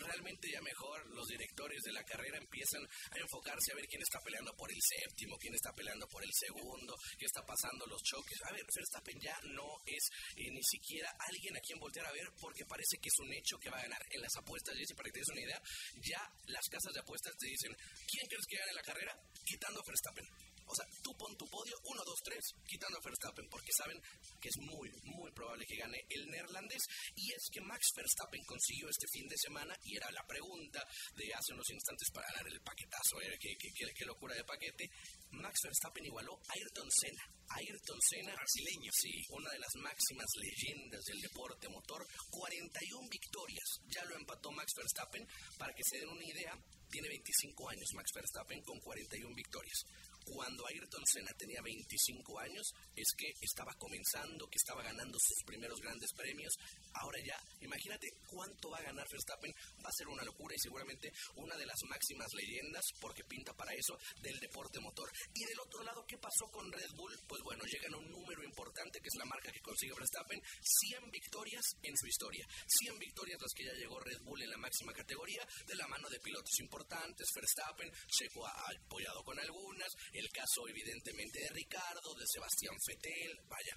realmente ya mejor los directores de la carrera empiezan a enfocarse a ver quién está peleando por el séptimo, quién está peleando por el segundo, qué está pasando los choques. A ver, Verstappen ya no es eh, ni siquiera alguien a quien voltear a ver porque parece que es un hecho que va a ganar. En las apuestas, Jesse, para que te des una idea, ya las casas de apuestas te dicen, ¿quién crees que gane la carrera? Quitando a Verstappen. O sea, tú pon tu podio 1, 2, 3, quitando a Verstappen, porque saben que es muy, muy probable que gane el neerlandés. Y es que Max Verstappen consiguió este fin de semana, y era la pregunta de hace unos instantes para ganar el paquetazo, ¿eh? qué, qué, locura de paquete. Max Verstappen igualó a Ayrton Senna. Ayrton Senna, brasileño, sí, una de las máximas leyendas del deporte motor, 41 victorias. Ya lo empató Max Verstappen. Para que se den una idea, Tiene 25 años Max Verstappen con 41 victorias cuando Ayrton Senna tenía 25 años es que estaba comenzando, que estaba ganando sus primeros grandes premios. Ahora ya, imagínate cuánto va a ganar Verstappen, va a ser una locura y seguramente una de las máximas leyendas, porque pinta para eso, del deporte motor. Y del otro lado, ¿qué pasó con Red Bull? Pues bueno, llegan a un número importante que es la marca que consigue Verstappen, 100 victorias en su historia. 100 victorias las que ya llegó Red Bull en la máxima categoría, de la mano de pilotos importantes, Verstappen, Checo ha apoyado con algunas, el caso evidentemente de Ricardo, de Sebastián Fetel, vaya,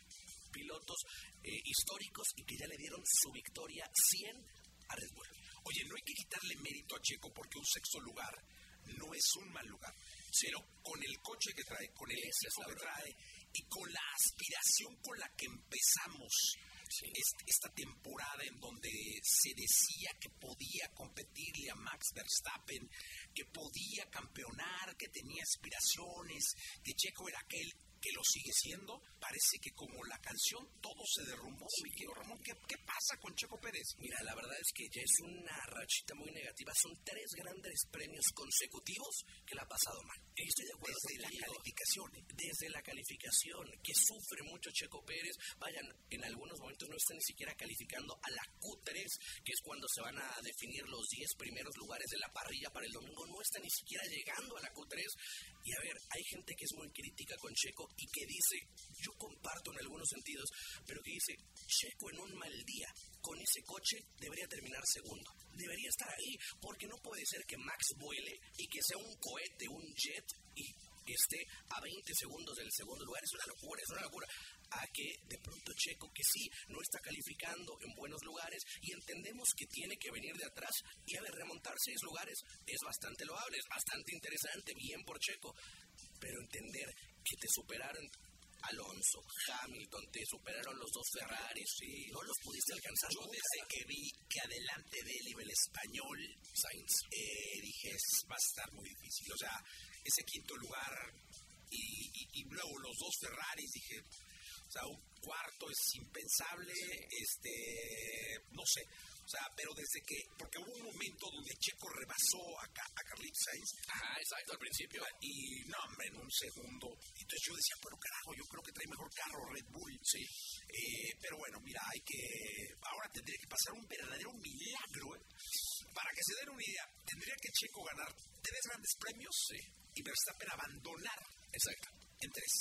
pilotos eh, históricos y que ya le dieron su victoria 100 a Red Bull. Oye, no hay que quitarle mérito a Checo porque un sexto lugar no es un mal lugar, pero con el coche que trae, con el éxito que trae y con la aspiración con la que empezamos esta temporada en donde se decía que podía competirle a Max Verstappen, que podía campeonar, que tenía aspiraciones, que Checo era aquel que lo sigue siendo, parece que como la canción todo se derrumbó. Sí. Ramón, ¿qué, ¿qué, pasa con Checo Pérez? Mira, la verdad es que ya es una rachita muy negativa. Son tres grandes premios consecutivos que le ha pasado mal. Estoy de acuerdo desde la calificación. Desde la calificación, que sufre mucho Checo Pérez. Vayan, en algunos momentos no está ni siquiera calificando a la Q3, que es cuando se van a definir los 10 primeros lugares de la parrilla para el domingo. No está ni siquiera llegando a la Q3. Y a ver, hay gente que es muy crítica con Checo y que dice, yo comparto en algunos sentidos, pero que dice, Checo en un mal día con ese coche debería terminar segundo. Debería estar ahí, porque no puede ser que Max vuele y que sea un cohete, un jet y esté a 20 segundos del segundo lugar. Es una locura, es una locura. A que de pronto Checo, que sí, no está calificando en buenos lugares y entendemos que tiene que venir de atrás y a ver, remontar seis lugares es bastante loable, es bastante interesante, bien por Checo. Pero entender que te superaron Alonso, Hamilton, te superaron los dos Ferraris y no los pudiste alcanzar. Yo desde que vi que adelante de él iba el español, Sainz, eh, dije, va a estar muy difícil. O sea, ese quinto lugar y, y, y luego los dos Ferraris, dije, o sea, un cuarto es impensable, este, no sé, o sea, pero desde que, porque hubo un momento donde Checo rebasó a, a Carlitos Sainz. Ajá, exacto, al principio. Y no, hombre, en un segundo. Entonces yo decía, pero carajo, yo creo que trae mejor carro Red Bull. Sí. Eh, pero bueno, mira, hay que, ahora tendría que pasar un verdadero milagro, ¿eh? Para que se den una idea, tendría que Checo ganar tres grandes premios sí. y Verstappen abandonar. Exacto. En tres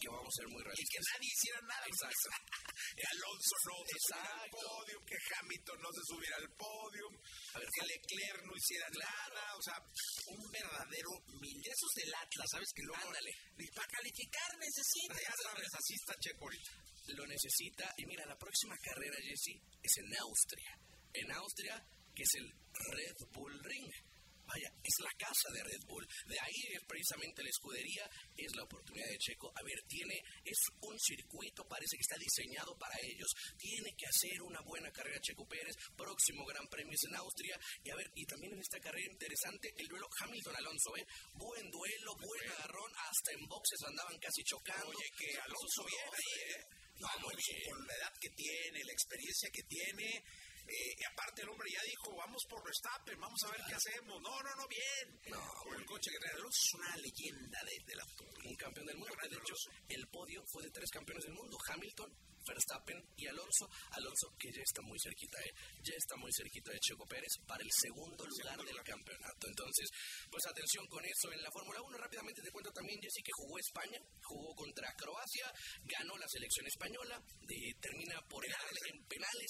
que vamos a ser muy realistas. Y que nadie hiciera nada. Exacto. Alonso no se subiera al podio, que Hamilton no se subiera al podio, a ver, que Leclerc no hiciera nada, o sea, un verdadero mil. Esos del Atlas, ¿sabes? Que luego, Ándale. para calificar necesita, ya sabes, así está Checo ahorita. Lo necesita, y mira, la próxima carrera, Jesse, es en Austria. En Austria, que es el Red Bull Ring. Vaya, es la casa de Red Bull. De ahí es precisamente la escudería, es la oportunidad de Checo. A ver, tiene, es un circuito, parece que está diseñado para ellos. Tiene que hacer una buena carrera Checo Pérez. Próximo Gran Premio es en Austria. Y a ver, y también en esta carrera interesante, el duelo Hamilton-Alonso, ¿eh? Buen duelo, buen agarrón. Hasta en boxes andaban casi chocando. Oye, que Alonso bien ahí, ¿eh? No, muy bien. Con la edad que tiene, la experiencia que tiene. Eh, y aparte el hombre ya dijo, vamos por Verstappen, vamos a ver qué hacemos. No, no, no, bien. No, el coche que trae Alonso es una leyenda de, del automóvil. Un campeón del mundo. De hecho, el podio fue de tres campeones del mundo. Hamilton, Verstappen y Alonso. Alonso, que ya está muy cerquita, ¿eh? ya está muy cerquita de Checo Pérez para el segundo lugar del campeonato. Entonces, pues atención con eso. En la Fórmula 1, rápidamente te cuento también, Jessy, que jugó España, jugó contra Croacia, ganó la selección española, de,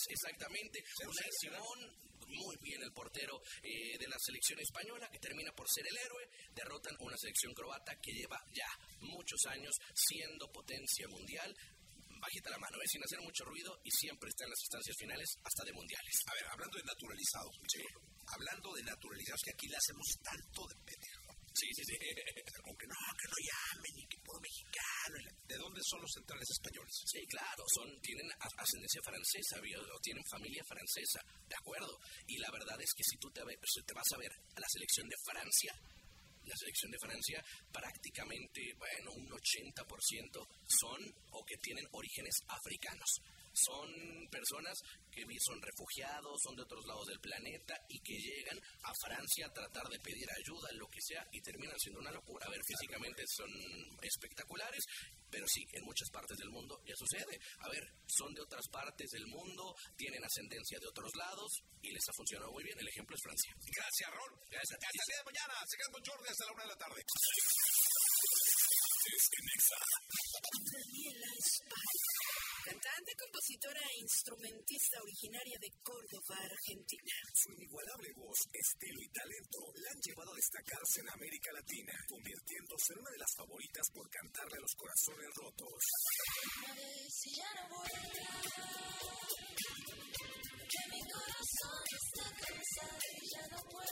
exactamente. Unai Simón, muy bien el portero eh, de la selección española, que termina por ser el héroe. Derrotan una selección croata que lleva ya muchos años siendo potencia mundial bajita la mano, ¿eh? sin hacer mucho ruido y siempre está en las instancias finales hasta de mundiales. A ver, hablando de naturalizados, sí. hablando de naturalizados, que aquí le hacemos tanto de pendejo. Sí, sí, sí. Como que no, que no llamen y que por mexicano. ¿De dónde son los centrales españoles? Sí, claro, son, tienen ascendencia francesa o tienen familia francesa, de acuerdo. Y la verdad es que si tú te, te vas a ver a la selección de Francia, la selección de Francia prácticamente, bueno, un 80% son o que tienen orígenes africanos. Son personas que son refugiados, son de otros lados del planeta y que llegan a Francia a tratar de pedir ayuda, lo que sea, y terminan siendo una locura. A ver, físicamente son espectaculares, pero sí, en muchas partes del mundo ya sucede. A ver, son de otras partes del mundo, tienen ascendencia de otros lados y les ha funcionado muy bien. El ejemplo es Francia. Gracias, Rol. Gracias. Hasta el día de mañana. Se quedan con Jordi hasta la una de la tarde. Daniela Cantante, compositora e instrumentista originaria de Córdoba, Argentina. Su inigualable voz, estilo y talento la han llevado a destacarse en América Latina, convirtiéndose en una de las favoritas por cantarle a los corazones rotos. Si ya no que mi corazón está cansado y ya no con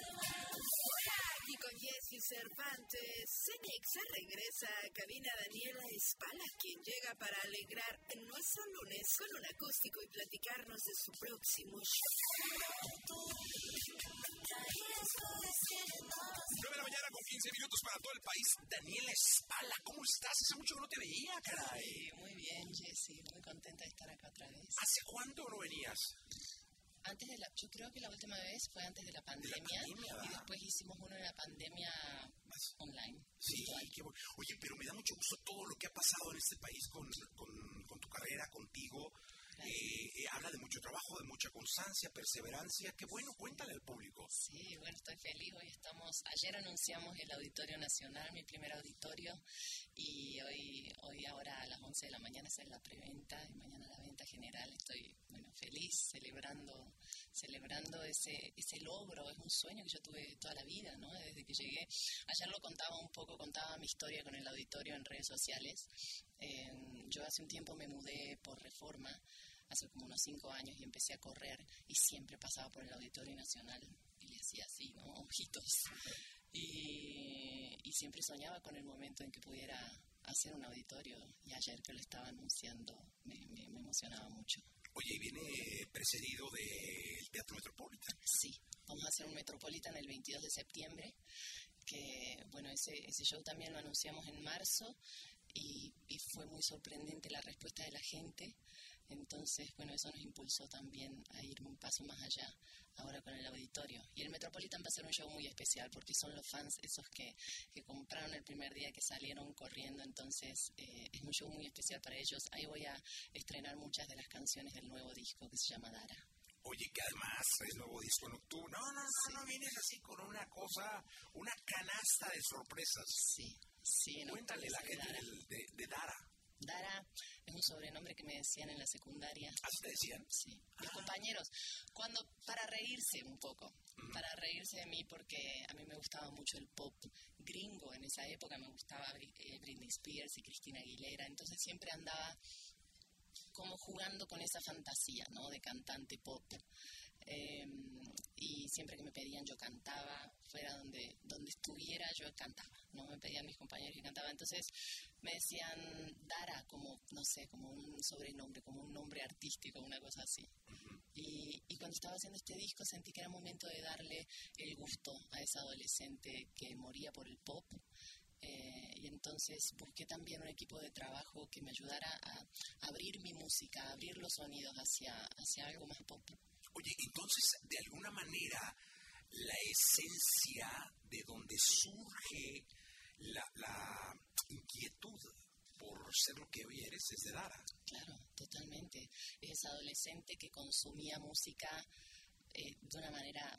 Jesse Cervantes, Cenexa regresa a cabina Daniela Espala, quien llega para alegrar nuestro lunes con un acústico y platicarnos de su próximo show. 9 de la mañana con 15 minutos para todo el país. Daniela Espala, ¿cómo estás? Hace mucho que no te veía, caray. Muy bien, Jessy, muy contenta de estar acá otra vez. ¿Hace cuánto no venías? Antes de la, yo creo que la última vez fue antes de la pandemia, pandemia, y después hicimos uno en la pandemia online. Sí, qué bueno. Oye, pero me da mucho gusto todo lo que ha pasado en este país con, con, con tu carrera, contigo. Eh, habla de mucho trabajo, de mucha constancia, perseverancia. Qué bueno, cuéntale al público. Sí, bueno, estoy feliz. Hoy estamos, ayer anunciamos el Auditorio Nacional, mi primer auditorio, y hoy, hoy ahora a las 11 de la mañana es la preventa y mañana la venta general. Estoy, bueno, feliz celebrando, celebrando ese, ese logro. Es un sueño que yo tuve toda la vida, ¿no? Desde que llegué. Ayer lo contaba un poco, contaba mi historia con el auditorio en redes sociales. Eh, yo hace un tiempo me mudé por reforma hace como unos cinco años y empecé a correr y siempre pasaba por el Auditorio Nacional y le hacía así, ¿no? Ojitos. Y, y siempre soñaba con el momento en que pudiera hacer un auditorio y ayer que lo estaba anunciando me, me, me emocionaba mucho. Oye, y viene precedido del Teatro Metropolitan. Sí, vamos a hacer un Metropolitan el 22 de septiembre, que bueno, ese, ese show también lo anunciamos en marzo y, y fue muy sorprendente la respuesta de la gente. Entonces, bueno, eso nos impulsó también a ir un paso más allá ahora con el auditorio. Y el Metropolitan va a ser un show muy especial porque son los fans esos que, que compraron el primer día, que salieron corriendo. Entonces, eh, es un show muy especial para ellos. Ahí voy a estrenar muchas de las canciones del nuevo disco que se llama Dara. Oye, que además es nuevo disco en octubre. No, no, no, no vienes así con una cosa, una canasta de sorpresas. Sí, sí. en Cuéntale la gente de Dara. Dara es un sobrenombre que me decían en la secundaria. Así te decían. Sí, mis compañeros, cuando para reírse un poco, para reírse de mí porque a mí me gustaba mucho el pop gringo en esa época, me gustaba eh, Britney Spears y Cristina Aguilera, entonces siempre andaba como jugando con esa fantasía, ¿no? De cantante pop. Eh, y siempre que me pedían yo cantaba, fuera donde, donde estuviera yo cantaba, ¿no? Me pedían mis compañeros que cantaba, entonces me decían Dara como, no sé, como un sobrenombre, como un nombre artístico, una cosa así. Y, y cuando estaba haciendo este disco sentí que era momento de darle el gusto a esa adolescente que moría por el pop. Eh, y entonces busqué también un equipo de trabajo que me ayudara a abrir mi música, a abrir los sonidos hacia, hacia algo más pop. Oye, entonces, de alguna manera, la esencia de donde surge la, la inquietud por ser lo que hoy eres es de Dara. Claro, totalmente. Es adolescente que consumía música eh, de una manera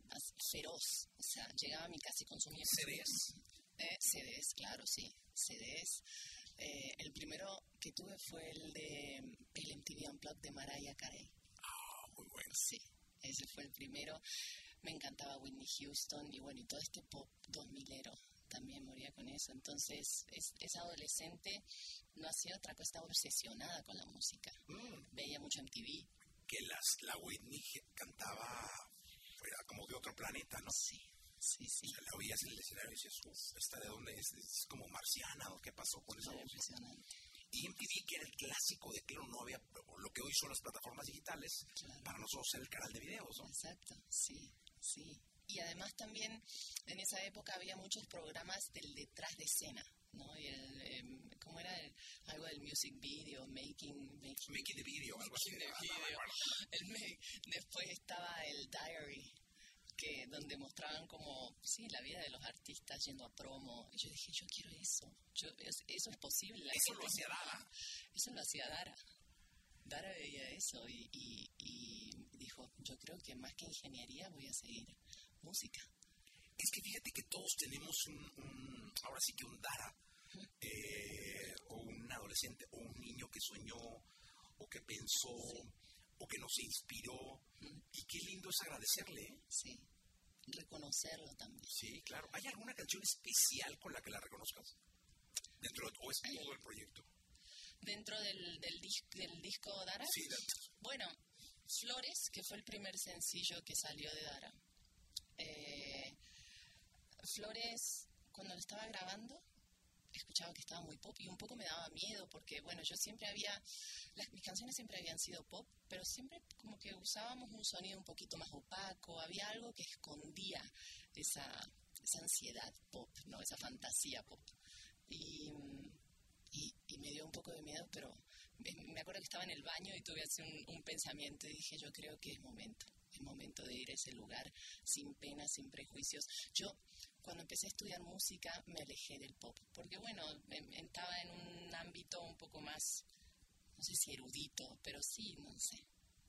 feroz. O sea, llegaba a mi casa y consumía CDs. Eh, CDs, claro, sí, CDs. Eh, el primero que tuve fue el de el MTV Unplugged de Mariah Carey. Ah, muy bueno. Sí, ese fue el primero. Me encantaba Whitney Houston y bueno, y todo este pop 2000ero también moría con eso. Entonces, es, esa adolescente no hacía otra cosa, estaba obsesionada con la música. Veía mucho MTV. Que las, la Whitney cantaba fuera como de otro planeta, ¿no? Sí, sí, sí. O sea, la oías en el escenario y decías, "Uf, ¿esta de dónde es? Es como marciana, ¿o qué pasó con esa Era voz? impresionante. Y MTV, que era el clásico de claro, no había son las plataformas digitales, Claro. para nosotros el canal de videos, ¿no? Exacto, sí, sí. Y además también en esa época había muchos programas del detrás de escena, ¿no? Y el, em, ¿cómo ¿cómo era? El, algo del music video, making, making, making the video, algo así. the video. El make. Después estaba el diary, que donde mostraban como, sí, la vida de los artistas yendo a promo. Y yo dije, yo quiero eso. Yo, eso es posible. La eso lo hacía Dara. Eso lo hacía Dara. Dara veía eso y, y, y dijo, yo creo que más que ingeniería voy a seguir música. Es que fíjate que todos tenemos un, ahora sí que un Dara, eh, o un adolescente, o un niño que soñó, o que pensó, o que nos inspiró. Y qué lindo es agradecerle. ¿eh? Sí, reconocerlo también. Sí, claro. ¿Hay alguna canción especial con la que la reconozcas? Dentro ¿O es todo el proyecto? Dentro del, del, del disco Dara. Sí, Bueno, Flores, que fue el primer sencillo que salió de Dara. Eh, Flores, cuando lo estaba grabando, escuchaba que estaba muy pop y un poco me daba miedo porque, bueno, yo siempre había, las, mis canciones siempre habían sido pop, pero siempre como que usábamos un sonido un poquito más opaco, había algo que escondía esa, esa ansiedad pop, ¿no? Esa fantasía pop. Y, y, me dio un poco de miedo, pero me, acuerdo que estaba en el baño y tuve así un, un pensamiento y dije, yo creo que es momento, es momento de ir a ese lugar sin pena, sin prejuicios. Yo cuando empecé a estudiar música me alejé del pop, porque bueno, estaba en un ámbito un poco más, no sé si erudito, pero sí, no sé,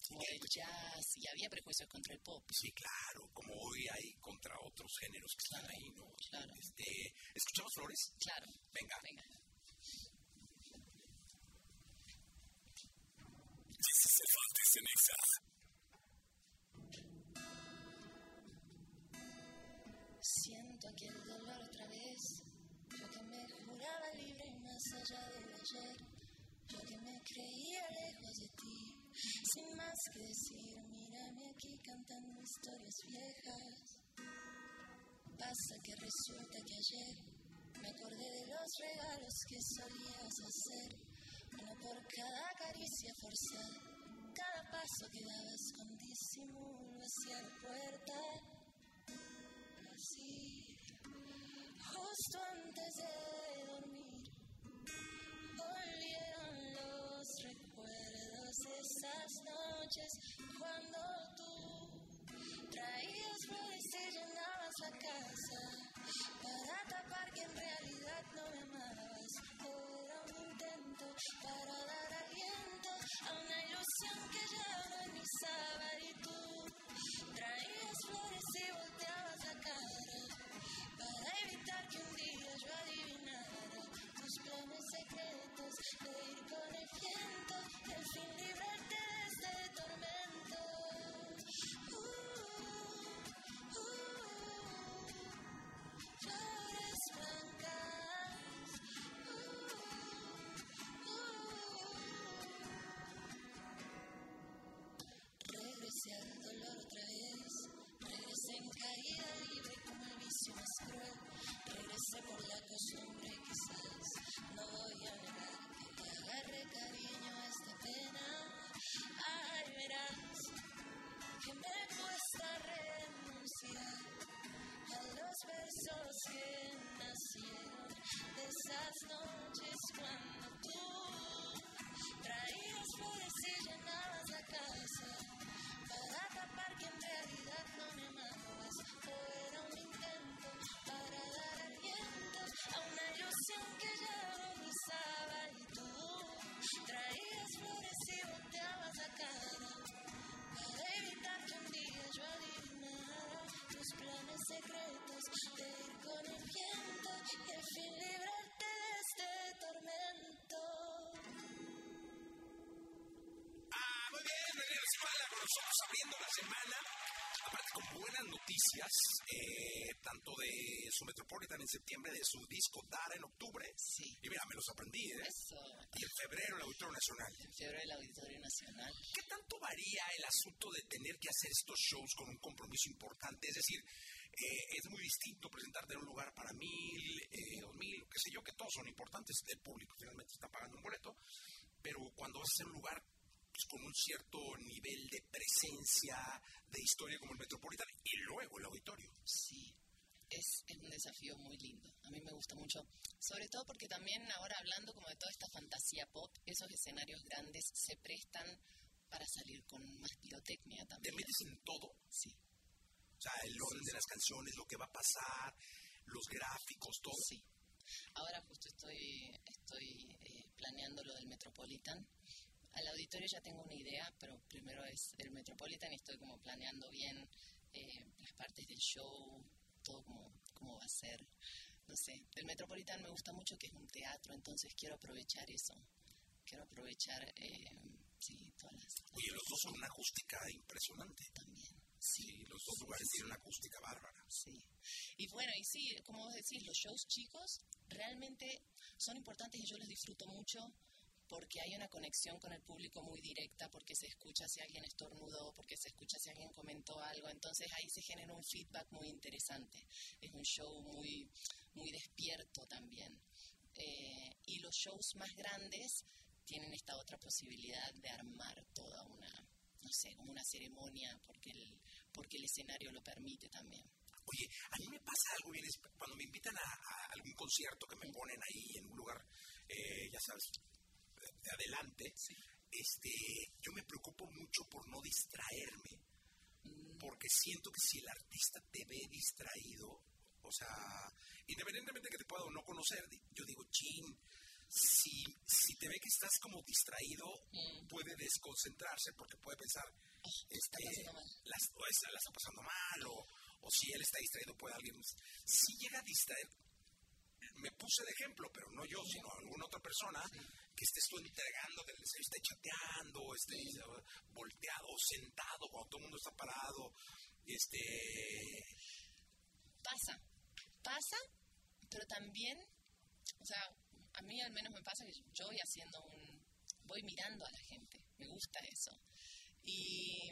como el jazz, y había prejuicios contra el pop. Sí, claro, como hoy hay contra otros géneros que están ahí, ¿no? Claro. Este, ¿Escuchamos Flores? Claro. Venga. Venga. Siento aquel dolor otra vez, yo que me juraba libre más allá del ayer, yo que me creía lejos de ti, sin más que decir, mírame aquí cantando historias viejas. Pasa que resulta que ayer me acordé de los regalos que solías hacer, uno por cada caricia forzada, paso que dabas con disimulo hacia la puerta. Así, justo antes de noticias, eh, tanto de su Metropolitan en septiembre, de su disco Dara en octubre. Sí. Y mira, me los aprendí, ¿eh? Eso. Y en febrero el Auditorio Nacional. En febrero el Auditorio Nacional. ¿Qué tanto varía el asunto de tener que hacer estos shows con un compromiso importante? Es decir, eh, es muy distinto presentarte en un lugar para mil, eh, dos mil, qué sé yo, que todos son importantes, el público finalmente está pagando un boleto, pero cuando vas a un lugar pues, con un cierto nivel de presencia, de historia como el Metropolitan, y luego el auditorio. Sí. es, es, un desafío muy lindo. A mí me gusta mucho, sobre todo porque también ahora hablando como de toda esta fantasía pop, esos escenarios grandes se prestan para salir con más pirotecnia también. ¿Te metes en todo? Sí. O sea, el orden de las canciones, lo que va a pasar, los gráficos, todo. Sí. Ahora justo estoy, estoy eh, planeando lo del Metropolitan. Al auditorio ya tengo una idea, pero primero es el Metropolitan y estoy como planeando bien eh, partes del show, todo como, cómo va a ser. No sé, el Metropolitan me gusta mucho que es un teatro, entonces quiero aprovechar eso. Quiero aprovechar, eh, sí, todas las... Oye, los dos son una acústica impresionante. También. Sí, los dos lugares tienen una acústica bárbara. Sí. Y bueno, y sí, como vos decís, los shows chicos realmente son importantes y yo los disfruto mucho porque hay una conexión con el público muy directa, porque se escucha si alguien estornudó, porque se escucha si alguien comentó algo, entonces ahí se genera un feedback muy interesante. Es un show muy, muy despierto también. Eh, y los shows más grandes tienen esta otra posibilidad de armar toda una, no sé, como una ceremonia, porque el, porque el escenario lo permite también. Oye, a mí me pasa algo bien, cuando me invitan a, algún concierto que me ponen ahí en un lugar, eh, ya sabes, de adelante, este, yo me preocupo mucho por no distraerme, Mm, porque siento que si el artista te ve distraído, o sea, independientemente que te pueda o no conocer, yo digo, chin, si, si te ve que estás como distraído, Mm. puede desconcentrarse porque puede pensar, este, la está pasando mal, o, o si él está distraído, puede alguien. Si llega a distraer, me puse de ejemplo, pero no yo, sino alguna otra persona, que estés tú entregando, que esté chateando, esté volteado, sentado, cuando todo el mundo está parado, este. Pasa, pasa, pero también, o sea, a mí al menos me pasa que yo voy haciendo un, voy mirando a la gente, me gusta eso. Y,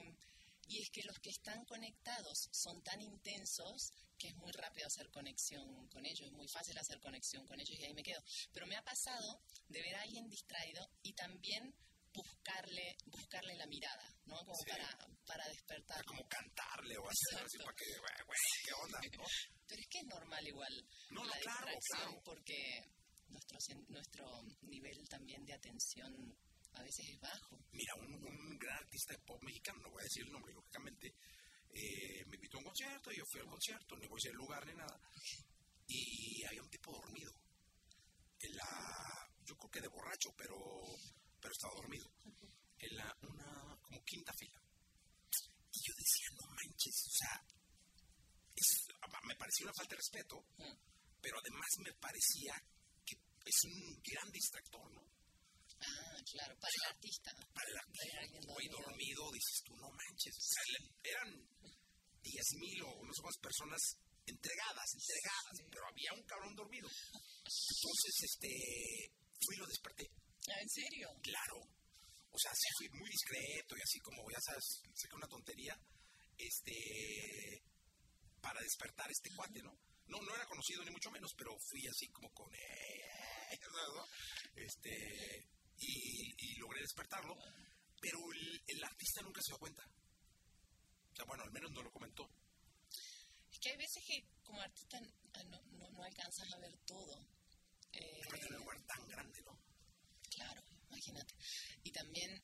y es que los que están conectados son tan intensos que es muy rápido hacer conexión con ellos, es muy fácil hacer conexión con ellos y ahí me quedo. Pero me ha pasado de ver a alguien distraído y también buscarle, buscarle la mirada, ¿no? Como Sí. para, para despertar. como cantarle o hacer así para que, güey, ¿qué onda? ¿no? Pero es que es normal igual No, no, la claro, distracción claro. porque nuestro, nuestro nivel también de atención a veces es bajo. Mira, un, un gran artista de pop mexicano, no voy a decir el nombre, lógicamente, eh, me invitó a un concierto, yo fui al concierto, no voy a el lugar ni nada, y había un tipo dormido. En la, yo creo que de borracho, pero, pero estaba dormido. En la, una, como quinta fila. Y yo decía, no manches, o sea, es- me pareció una falta de respeto, Mm. pero además me parecía que es un gran distractor, ¿no? Ah, claro, para el artista. para el alguien güey dormido. dices tú, no manches. O sea, eran 10 mil o no sé cuántas personas entregadas, entregadas, pero había un cabrón dormido. Entonces, este, fui y lo desperté. Ah, ¿En serio? Claro. O sea, sí fui muy discreto y así como, ya sabes, sé que una tontería, este, para despertar este cuate, ¿no? No, no era conocido ni mucho menos, pero fui así como con, eh, ¿no? Este, y, y logré despertarlo, pero el, el artista nunca se dio cuenta. O sea, bueno, al menos no lo comentó. Es que hay veces que como artista ah, no, no, no alcanzas a ver todo. Eh, en un lugar tan grande, ¿no? Claro, imagínate. Y también,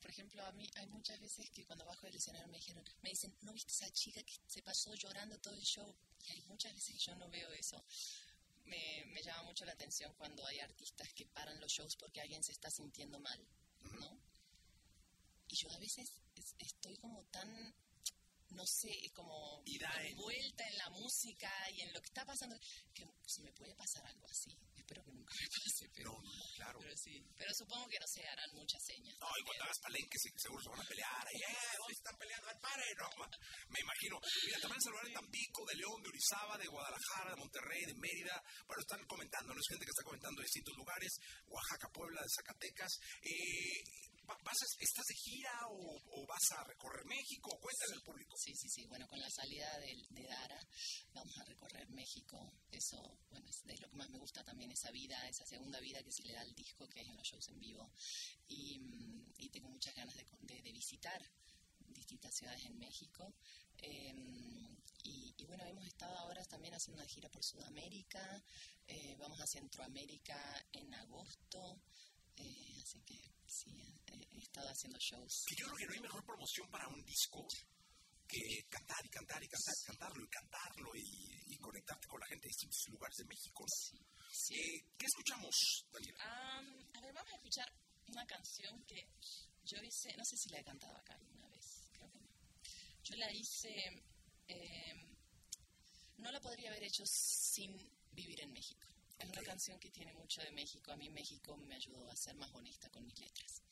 por ejemplo, a mí hay muchas veces que cuando bajo del escenario me dijeron, me dicen, ¿no viste esa chica que se pasó llorando todo el show? Y hay muchas veces que yo no veo eso. Me, me llama mucho la atención cuando hay artistas que paran los shows porque alguien se está sintiendo mal, ¿no? Y yo a veces es- estoy como tan, no sé, como envuelta en la música y en lo que está pasando, que si me puede pasar algo así. Espero que nunca me pase, pero... No, claro. Pero sí, pero supongo que no se harán muchas señas. No, y cuando hagas palenque se- seguro se van a pelear. ahí, ¡Eh! ¿Dónde están peleando? ¡Ay, pare! No, me imagino. Mira, te van a saludar de Tampico, de León, de Orizaba, de Guadalajara, de Monterrey, de Mérida. Bueno, están comentando, no es gente que está comentando de distintos lugares. Oaxaca, Puebla, de Zacatecas. Eh, vas a- ¿Estás de gira o, o vas a recorrer México? Cuéntale al público. Sí, sí, sí. Bueno, con la salida de, de Dara vamos a recorrer México. Eso, bueno, es de lo que más me gusta también, esa vida, esa segunda vida que se le da al disco, que es en los shows en vivo. Y, mm, y tengo muchas ganas de, de- de visitar distintas ciudades en México. Eh, y, y, bueno, hemos estado ahora también haciendo una gira por Sudamérica, eh, vamos a Centroamérica en agosto, eh, así que sí, he estado haciendo shows. Que yo creo que no hay mejor promoción para un disco que cantar y cantar y cantar, y cantarlo y cantarlo y, conectarte con la gente de distintos lugares de México. Sí, eh, ¿Qué escuchamos, Daniela? a ver, vamos a escuchar una canción que yo hice, no sé si la he cantado acá alguna vez, creo que no. Yo la hice, eh, no la podría haber hecho sin vivir en México. Es una canción que tiene mucho de México. A mí México me ayudó a ser más honesta con mis letras.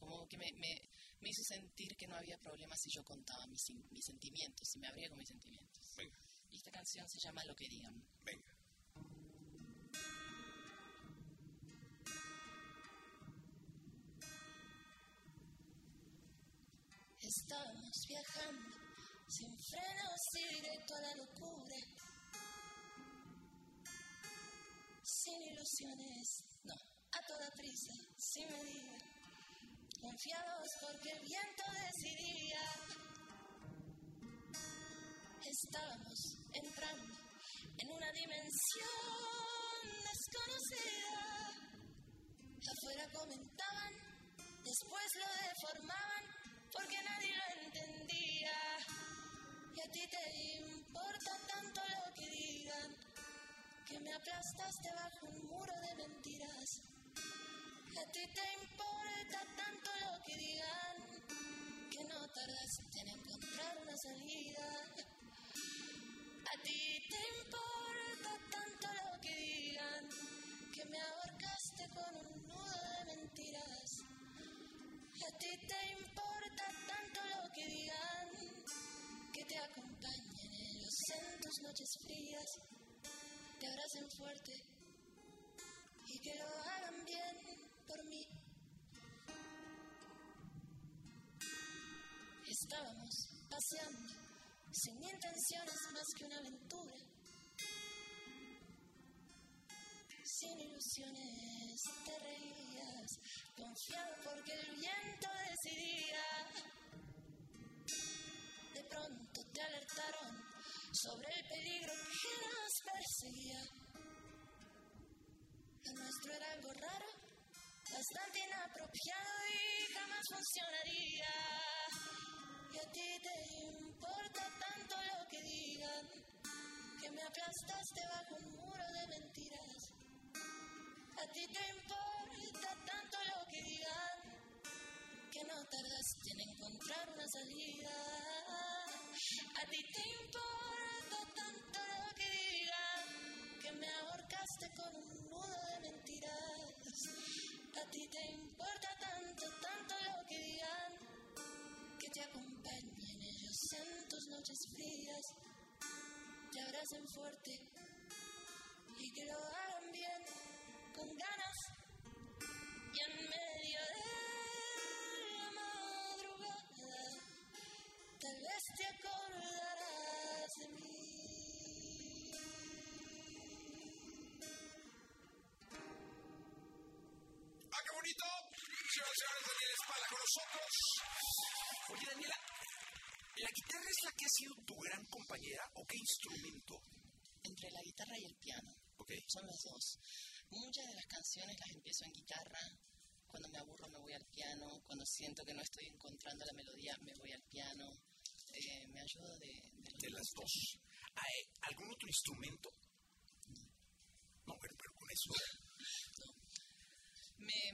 Como que me, me, me, hizo sentir que no había problema si yo contaba mis, mis sentimientos, si me abría con mis sentimientos. Venga. Y esta canción se llama Lo que digan. Venga. Estamos viajando sin frenos y directo a la locura. No, a toda prisa, sin medida. Confiados porque el viento decidía. Estábamos entrando en una dimensión desconocida. Afuera comentaban, después lo deformaban porque nadie lo entendía. Y a ti te importa tanto me aplastaste bajo un muro de mentiras. A ti te importa tanto lo que digan, que no tardaste en encontrar una salida. A ti te importa tanto lo que digan, que me ahorcaste con un nudo de mentiras. A ti te importa tanto lo que digan, que te acompañen ellos en tus noches frías, te abracen fuerte y que lo hagan bien por mí. Estábamos paseando sin intenciones más que una aventura. Sin ilusiones te reías, confiado porque el viento decidía. De pronto te alertaron sobre el peligro que nos perseguía. Lo nuestro era algo raro, bastante inapropiado y jamás funcionaría. Y a ti te importa tanto lo que digan, que me aplastaste bajo un muro de mentiras. A ti te importa tanto lo que digan, que no tardaste en encontrar una salida. A ti te importa tanto lo que digan, que me ahorcaste con un nudo de mentiras. A ti te importa tanto, tanto lo que digan, que te acompañen ellos en tus noches frías, te abracen fuerte y que lo hagan bien, con ganas y en medio de la madrugada, tal vez te acordarás de mí. Nosotros. Oye, Daniela, ¿la guitarra es la que ha sido tu gran compañera o qué instrumento? Entre la guitarra y el piano. Okay. Son las dos. Muchas de las canciones las empiezo en guitarra. Cuando me aburro me voy al piano. Cuando siento que no estoy encontrando la melodía me voy al piano. Eh, me ayuda de, de, de las dos. ¿Hay ¿Algún otro instrumento? No, pero, pero con eso. No. Me,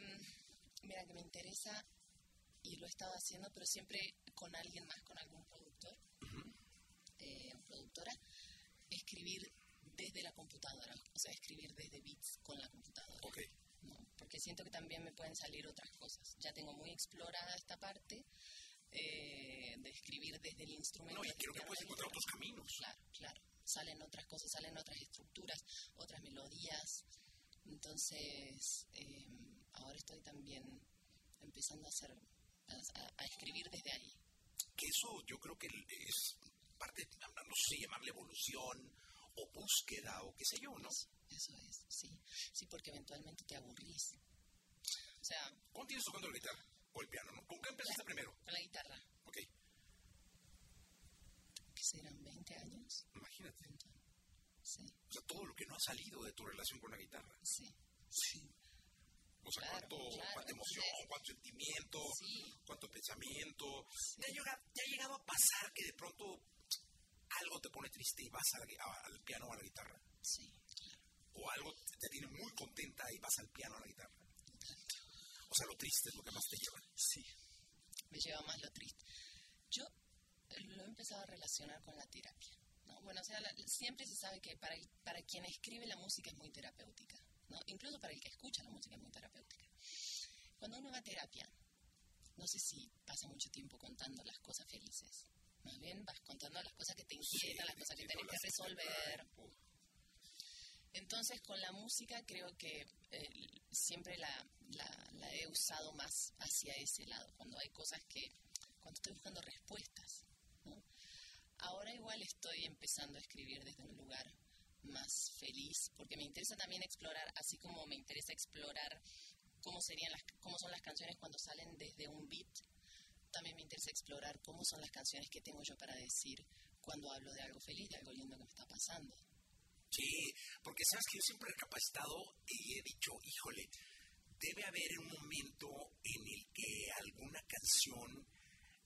mira, que me interesa y lo he estado haciendo, pero siempre con alguien más, con algún productor Uh -huh. eh, o productora, escribir desde la computadora, o sea, escribir desde beats con la computadora. Ok. ¿no? Porque siento que también me pueden salir otras cosas. Ya tengo muy explorada esta parte eh, de escribir desde el instrumento. No, y creo que puedes encontrar otros caminos. Claro, claro. Salen otras cosas, salen otras estructuras, otras melodías. Entonces, eh, ahora estoy también empezando a hacer, a, a escribir desde ahí. Que eso yo creo que es parte, no sé, llamarle evolución o búsqueda o qué sé yo, ¿no? Eso, eso es, sí. Sí, porque eventualmente te aburrís. O sea... ¿Cuándo tienes tocando la guitarra o el piano? ¿no? ¿Con qué empezaste la, primero? Con la guitarra. Ok. ¿Qué serán 20 años. Imagínate. Sí. O sea, todo lo que no ha salido de tu relación con la guitarra. Sí. Sí. O sea, Claro, cuánto, claro, cuánta emoción, cuánto sentimiento, Sí. cuánto pensamiento. Sí. ¿Te ha, llegado, te ha llegado a pasar que de pronto algo te pone triste y vas a a- al piano o a la guitarra? Sí. ¿O algo te tiene muy contenta y vas al piano o a la guitarra? O sea, lo triste es lo que más te lleva. Sí. Me lleva más lo triste. Yo lo he empezado a relacionar con la terapia. ¿no? Bueno, o sea, la- siempre se sabe que para, para quien escribe la música es muy terapéutica. ¿No? Incluso para el que escucha la música es muy terapéutica. Cuando uno va a terapia, no sé si pasa mucho tiempo contando las cosas felices. Más bien vas contando las cosas que te inquietan, las cosas que tenés que resolver. Entonces con la música creo que eh, siempre la, la- la he usado más hacia ese lado, cuando hay cosas que, cuando estoy buscando respuestas. ¿no? Ahora igual estoy empezando a escribir desde un lugar más feliz, porque me interesa también explorar, así como me interesa explorar cómo, serían las, cómo son las canciones cuando salen desde un beat, también me interesa explorar cómo son las canciones que tengo yo para decir cuando hablo de algo feliz, de algo lindo que me está pasando. Sí, porque sabes que yo siempre he recapacitado y he dicho, híjole, debe haber un momento en el que alguna canción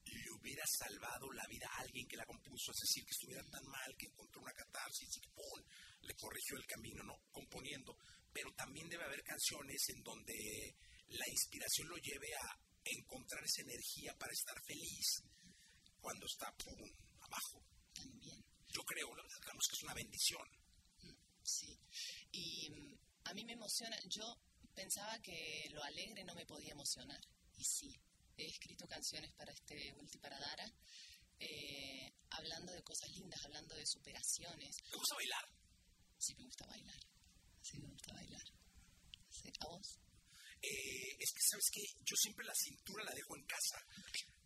le hubiera salvado la vida a alguien que la compuso, es decir, que estuviera tan mal que encontró una catarsis y que ¡pum! Le corrigió el camino, ¿no? Componiendo. Pero también debe haber canciones en donde la inspiración lo lleve a encontrar esa energía para estar feliz cuando está ¡pum! abajo. También. Yo creo, la verdad, digamos que es una bendición. Sí, y mm, a mí me emociona, yo pensaba que lo alegre no me podía emocionar, y sí, he escrito canciones para este ulti para Dara, eh, hablando de cosas lindas, hablando de superaciones. Me gusta bailar. Sí me gusta bailar, sí me gusta bailar. Sí, ¿A vos? Eh, es que, ¿sabes qué? Yo siempre la cintura la dejo en casa.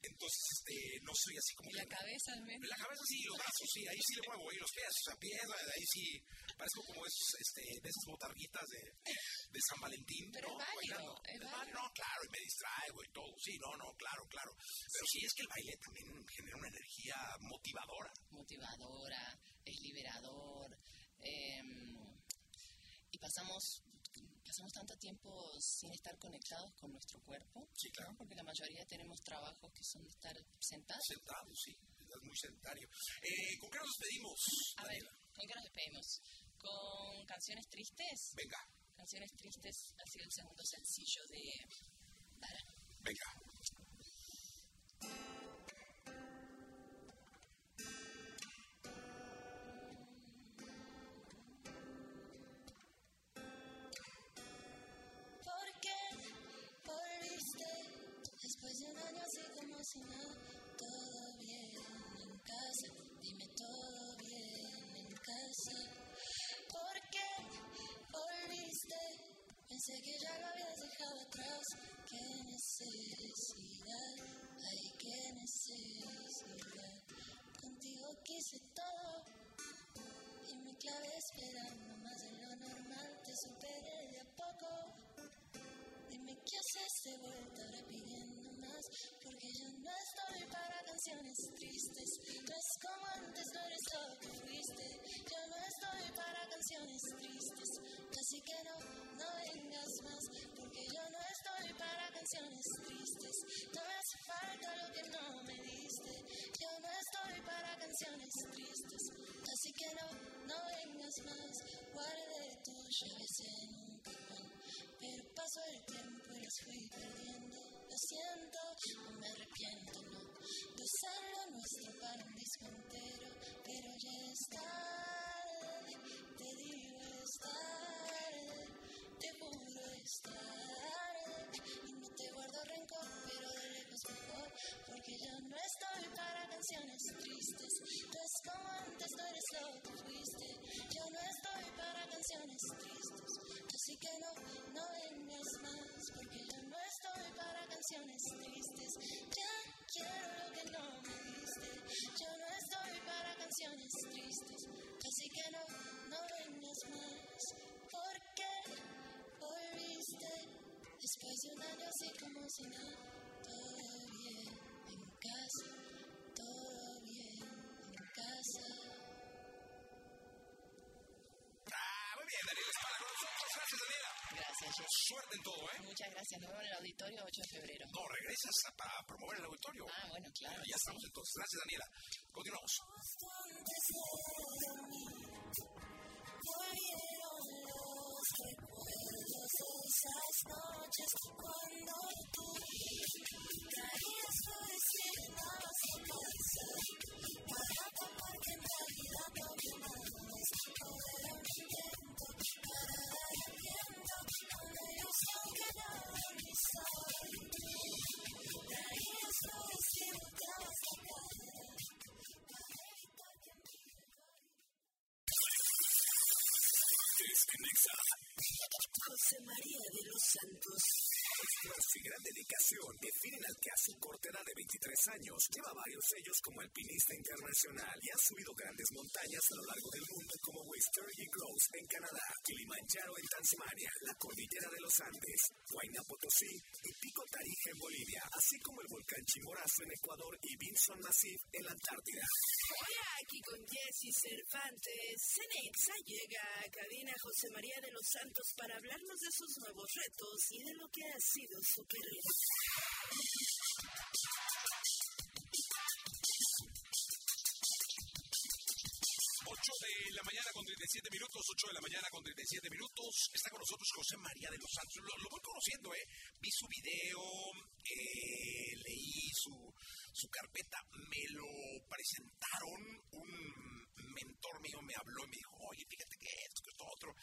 Entonces, este, no soy así como... ¿Y la que- cabeza al menos? La cabeza sí, los brazos sí, ahí sí le muevo, y los pies, o sea, pies, ahí sí, parezco como esos, este, de esas botarguitas de, de San Valentín. Pero ¿no? es válido, es válido, válido. No, claro, y me distraigo y todo, sí, no, no, claro, claro. Pero sí, es que el baile también genera una energía motivadora. motivadora, es liberador. Eh, y pasamos, pasamos tanto tiempo sin estar conectados con nuestro cuerpo, Sí, claro. ¿no? porque la mayoría tenemos trabajos que son de estar sentados. Sentado, sí, es muy sedentario. Eh, ¿Con qué nos despedimos? A ver? ¿con qué nos despedimos? ¿Con canciones tristes? Venga, Canciones tristes ha sido el segundo sencillo de Dara. venga. Un cajón. Pero pasó el tiempo y las fui perdiendo. Lo siento, no me arrepiento, no. De usar lo nuestro para un disco entero. Pero ya es te digo es. Te juro es. Y no te guardo rencor, pero de lejos mejor. Porque yo no estoy para canciones tristes. No es como antes, no eres lo que fuiste. Canciones tristes. Así que no, no vengas más. Porque yo no estoy para canciones tristes. Ya quiero lo que no me diste. Yo no estoy para canciones tristes. Así que no, no vengas más. ¿Por qué volviste? Después de un año así como si nada. Suerte en todo, ¿eh? Muchas gracias. Nos vemos en el auditorio 8 de febrero. No, regresas a- para promover el auditorio. Ah, bueno, claro. Ya estamos entonces. Gracias, Daniela. Continuamos. Volvieron los recuerdos de esas noches cuando tú traías flores y llenabas tu casa para tapar que en realidad no había más. Todo era un intento para dar aliento con ellos no quedaba ni sol. Traías flores y volteabas la cara para evitar José María de los Santos. Esfuerzo y gran dedicación definen al que a su corta edad de 23 años lleva varios sellos como alpinista internacional y ha subido grandes montañas a lo largo del mundo como Wisteria Gross en Canadá, Kilimanjaro en Tasmania, la Cordillera de los Andes, Huayna Potosí y Pico Tarija en Bolivia, así como el volcán Chimborazo en Ecuador y Vinson Massif en la Antártida. Hola, aquí con Jessy Cervantes. Cenexa llega a cabina José María de los Santos para hablarnos de sus nuevos retos y de lo que ha sido su carrera. 8 de la mañana con 37 minutos, 8 de la mañana con 37 minutos. Está con nosotros José María de los Santos. Lo, lo voy conociendo, ¿eh? Vi su video, eh, leí su, su carpeta, me lo presentaron. Un mentor mío me habló y me dijo, oye, fíjate que esto, que esto, otro.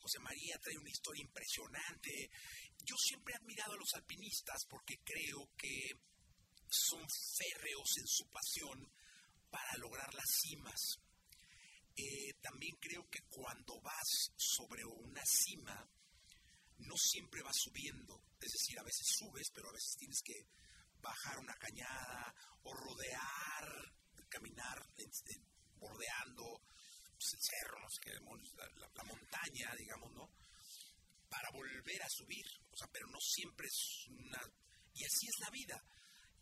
José María trae una historia impresionante. Yo siempre he admirado a los alpinistas porque creo que son férreos en su pasión para lograr las cimas. Eh, también creo que cuando vas sobre una cima, no siempre vas subiendo. Es decir, a veces subes, pero a veces tienes que bajar una cañada o rodear, caminar en- bordeando pues, el cerro, no la montaña, digamos, ¿no? Para volver a subir. O sea, pero no siempre es una... Y así es la vida.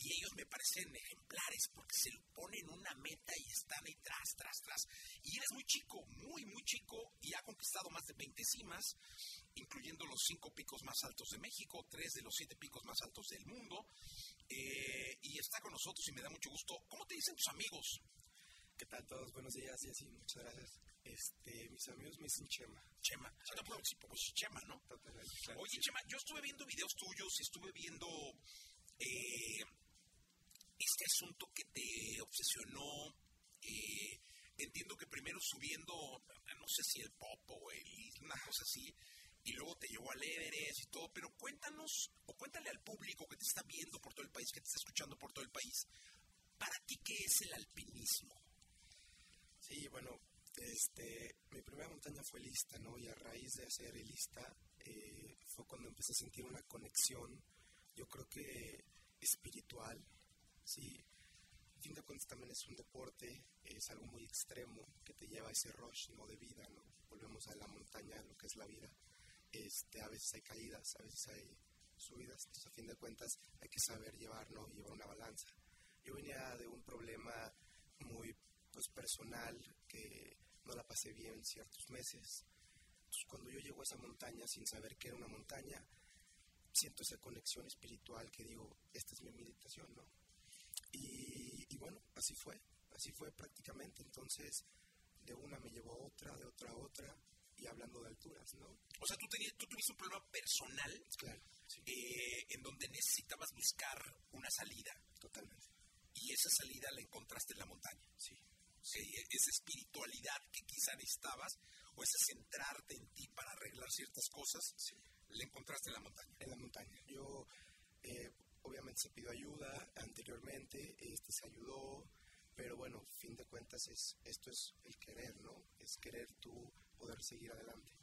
Y ellos me parecen ejemplares porque se ponen una meta y están ahí tras, tras, tras. Y él es muy chico, muy, muy chico y ha conquistado más de 20 cimas, incluyendo los cinco picos más altos de México, tres de los siete picos más altos del mundo. Eh, y está con nosotros y me da mucho gusto. ¿Cómo te dicen tus amigos? ¿Qué tal todos? Buenos días y así, muchas gracias. Este, mis amigos me dicen Chema. Chema. Pues, Chema, ¿no? Totalmente, claro. Oye, Chema, yo estuve viendo videos tuyos estuve viendo eh, este asunto que te obsesionó. eh, entiendo que primero subiendo, no sé si el pop o el, una cosa así, y luego te llevó al Everest y todo, pero cuéntanos, o cuéntale al público que te está viendo por todo el país, que te está escuchando por todo el país, para ti, ¿qué es el alpinismo? Sí, bueno, este, mi primera montaña fue lista, ¿no? Y a raíz de hacer lista eh, fue cuando empecé a sentir una conexión, yo creo que espiritual, sí. Fin de cuentas también es un deporte, es algo muy extremo que te lleva a ese rush, ¿no? De vida, ¿no? Volvemos a la montaña, lo que es la vida. Este, a veces hay caídas, a veces hay subidas, entonces a fin de cuentas hay que saber llevar, ¿no? Llevar una balanza. Yo venía de un problema muy pues, personal que no la pasé bien ciertos meses. Entonces, cuando yo llego a esa montaña sin saber que era una montaña, siento esa conexión espiritual que digo, esta es mi meditación, ¿no? Y, y bueno, así fue, así fue prácticamente. Entonces, de una me llevó a otra, de otra a otra, y hablando de alturas, ¿no? O sea, tú, tenías, tú tuviste un problema personal Claro, sí, eh, en donde necesitabas buscar una salida totalmente, y esa salida la encontraste en la montaña. sí. Sí, esa espiritualidad que quizá necesitabas o ese centrarte en ti para arreglar ciertas cosas, la encontraste en la montaña. en la montaña. Yo, eh, obviamente se pidió ayuda anteriormente, este se ayudó, pero bueno, fin de cuentas es, esto es el querer, ¿no? Es querer tú poder seguir adelante.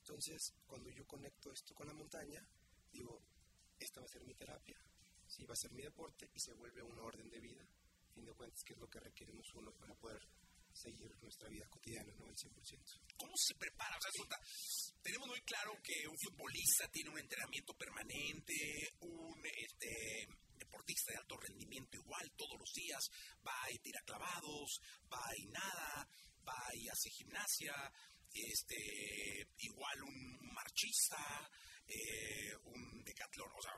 Entonces, cuando yo conecto esto con la montaña, digo, esta va a ser mi terapia, sí, va a ser mi deporte y se vuelve un orden de vida. Fin de cuentas, que es lo que requerimos uno para poder seguir nuestra vida cotidiana, ¿no? Al 100%. ¿Cómo se prepara? O sea, cuenta, tenemos muy claro que un futbolista tiene un entrenamiento permanente, un este, deportista de alto rendimiento igual todos los días, va y tira clavados, va y nada, va y hace gimnasia, este, igual un marchista, eh, un decatlón, o sea,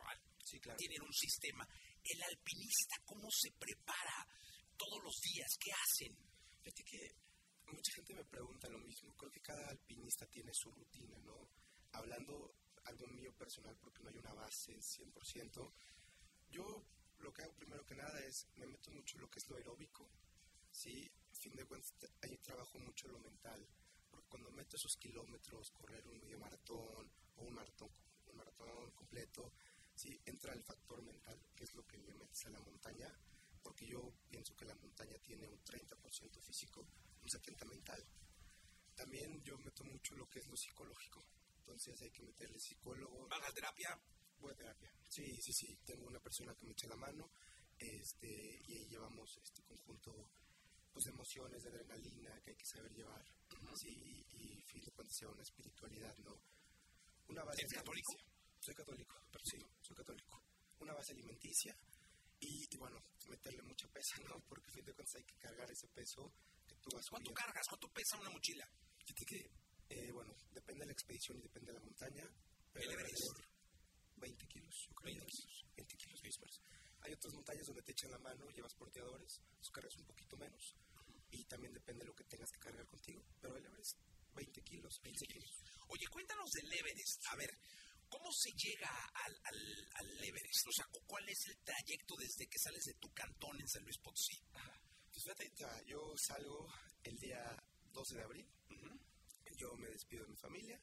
Sí, claro. tienen un sistema. El alpinista, ¿cómo se prepara todos los días? ¿Qué hacen? Fíjate que mucha gente me pregunta lo mismo. Creo que cada alpinista tiene su rutina, ¿no? Hablando algo mío personal, porque no hay una base 100%, yo lo que hago primero que nada es, me meto mucho en lo que es lo aeróbico, ¿sí? A fin de cuentas, ahí trabajo mucho lo mental, porque cuando meto esos kilómetros, correr un medio maratón o un maratón, un maratón completo, ¿sí? Entra el factor mental, que es lo que le metes a la montaña, porque yo pienso que la montaña tiene un 30% físico, un 70% mental. También yo meto mucho lo que es lo psicológico, entonces hay que meterle psicólogo, ¿Van a terapia? Voy a terapia. Sí, sí, sí. Tengo una persona que me echa la mano este, y ahí llevamos este conjunto pues, de emociones, de adrenalina que hay que saber llevar. Sí, y, y fin de cuentas sea una espiritualidad, ¿no? Una base ¿Eres católico? Soy católico, pero sí, soy católico. Una base alimenticia y, y, bueno, meterle mucha pesa, ¿no? Porque fin de cuentas hay que cargar ese peso que tú vas ¿Cuánto subiendo. cargas? ¿Cuánto pesa una mochila? Fíjate que, eh, bueno, depende de la expedición y depende de la montaña. Pero El Everest. alrededor 20 kilos, yo creo. 20 kilos. 20 kilos mismos. Hay otras montañas donde te echan la mano, llevas porteadores, los cargas un poquito menos. Y también depende de lo que tengas que cargar contigo. Pero el Everest, 20 kilos, 15 kilos. Oye, cuéntanos del Everest. A ver, ¿cómo se llega al, al, al Everest? O sea, ¿cu- ¿cuál es el trayecto desde que sales de tu cantón en San Luis Potosí? Pues fíjate, yo salgo el día 12 de abril. Yo me despido de mi familia.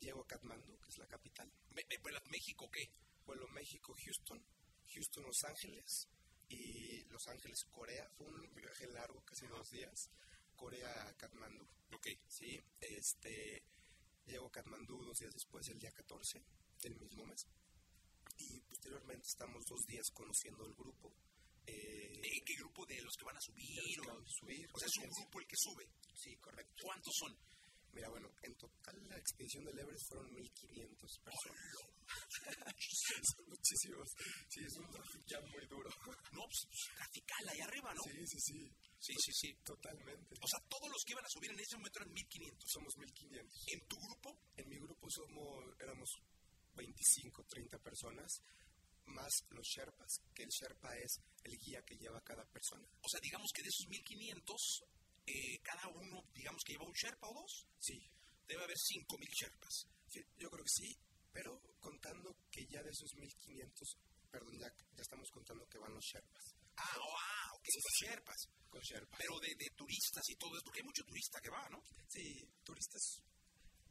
Llego a Katmandú, que es la capital. Me- me- ¿Vuelas México o qué? Vuelo México, Houston, Houston, Los Ángeles y Los Ángeles, Corea. Fue un viaje largo, casi dos días. Corea, Katmandú. Ok. Sí, este, llego a Katmandú dos días después, el día 14 del mismo mes. Y posteriormente estamos dos días conociendo el grupo. Eh, ¿En qué grupo de los que van a subir? de los que vamos a subir. O sea, es un grupo el que sube. Sí, correcto. ¿Cuántos son? Mira, bueno, en total la expedición del Everest fueron 1500 personas. Son muchísimos. Sí, es un tráfico ya muy duro. No, pues Cafical, ahí arriba, ¿no? Sí, sí, sí. Sí, sí, sí. Totalmente. O sea, todos los que iban a subir en ese momento eran 1500. Somos 1500. ¿En tu grupo? En mi grupo somos, éramos 25, 30 personas, más los Sherpas, que el Sherpa es el guía que lleva cada persona. O sea, digamos que de esos 1500, eh, cada uno, digamos que lleva un Sherpa o dos. Sí, Debe haber 5000 Sherpas. sí, yo creo que sí, pero contando que ya de esos 1500, perdón, ya, ya estamos contando que van los Sherpas. Ah, oh, ah, ok, los Sherpas. Con Sherpas. Pero de, de turistas y todo eso, porque hay mucho turista que va, ¿no? Sí, turistas.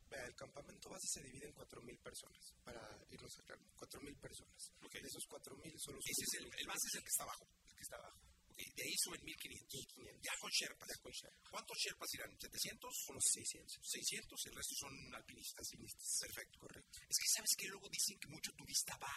Vea, el campamento base se divide en 4.000 personas, para irnos aclarando. 4.000 personas. Ok. De esos 4.000 solo Ese es el, el base es el que está abajo. el que está abajo. Ok, de ahí suben 1500. 1500. Ya con Sherpas. Ya con Sherpa. ¿Cuántos Sherpas irán? ¿700? Unos 600. 600, el resto son alpinistas. Alpinistas. Perfecto. Correcto. Es que sabes que luego dicen que mucho turista va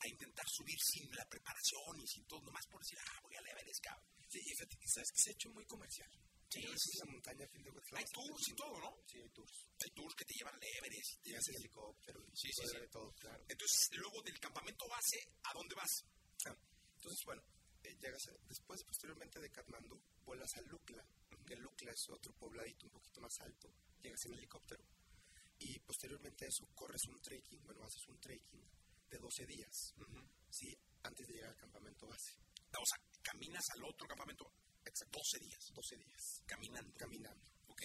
a intentar subir sin la preparación y sin todo, nomás por decir, ah, voy a la Everest, cabrón. Sí, y fíjate que sabes que se ha hecho muy comercial. Sí, sí, la montaña a fin de cuentas. Hay tours y todo, ¿no? Sí, hay tours. Hay tours que te llevan al Everest. te Llegas en hacen- helicóptero y Sí, sí, sí. todo, claro. Entonces, luego del campamento base, ¿a dónde vas? Ah, entonces, bueno, eh, llegas a- después, posteriormente de Katmandú, vuelas a Lukla, que Lukla es otro pobladito un poquito más alto. Llegas en helicóptero. Y posteriormente a eso, corres un trekking, bueno, haces un trekking de 12 días, ¿sí? Antes de llegar al campamento base. O sea, caminas al otro campamento. Exacto. 12 días. 12 días. Caminando. Caminando. Ok.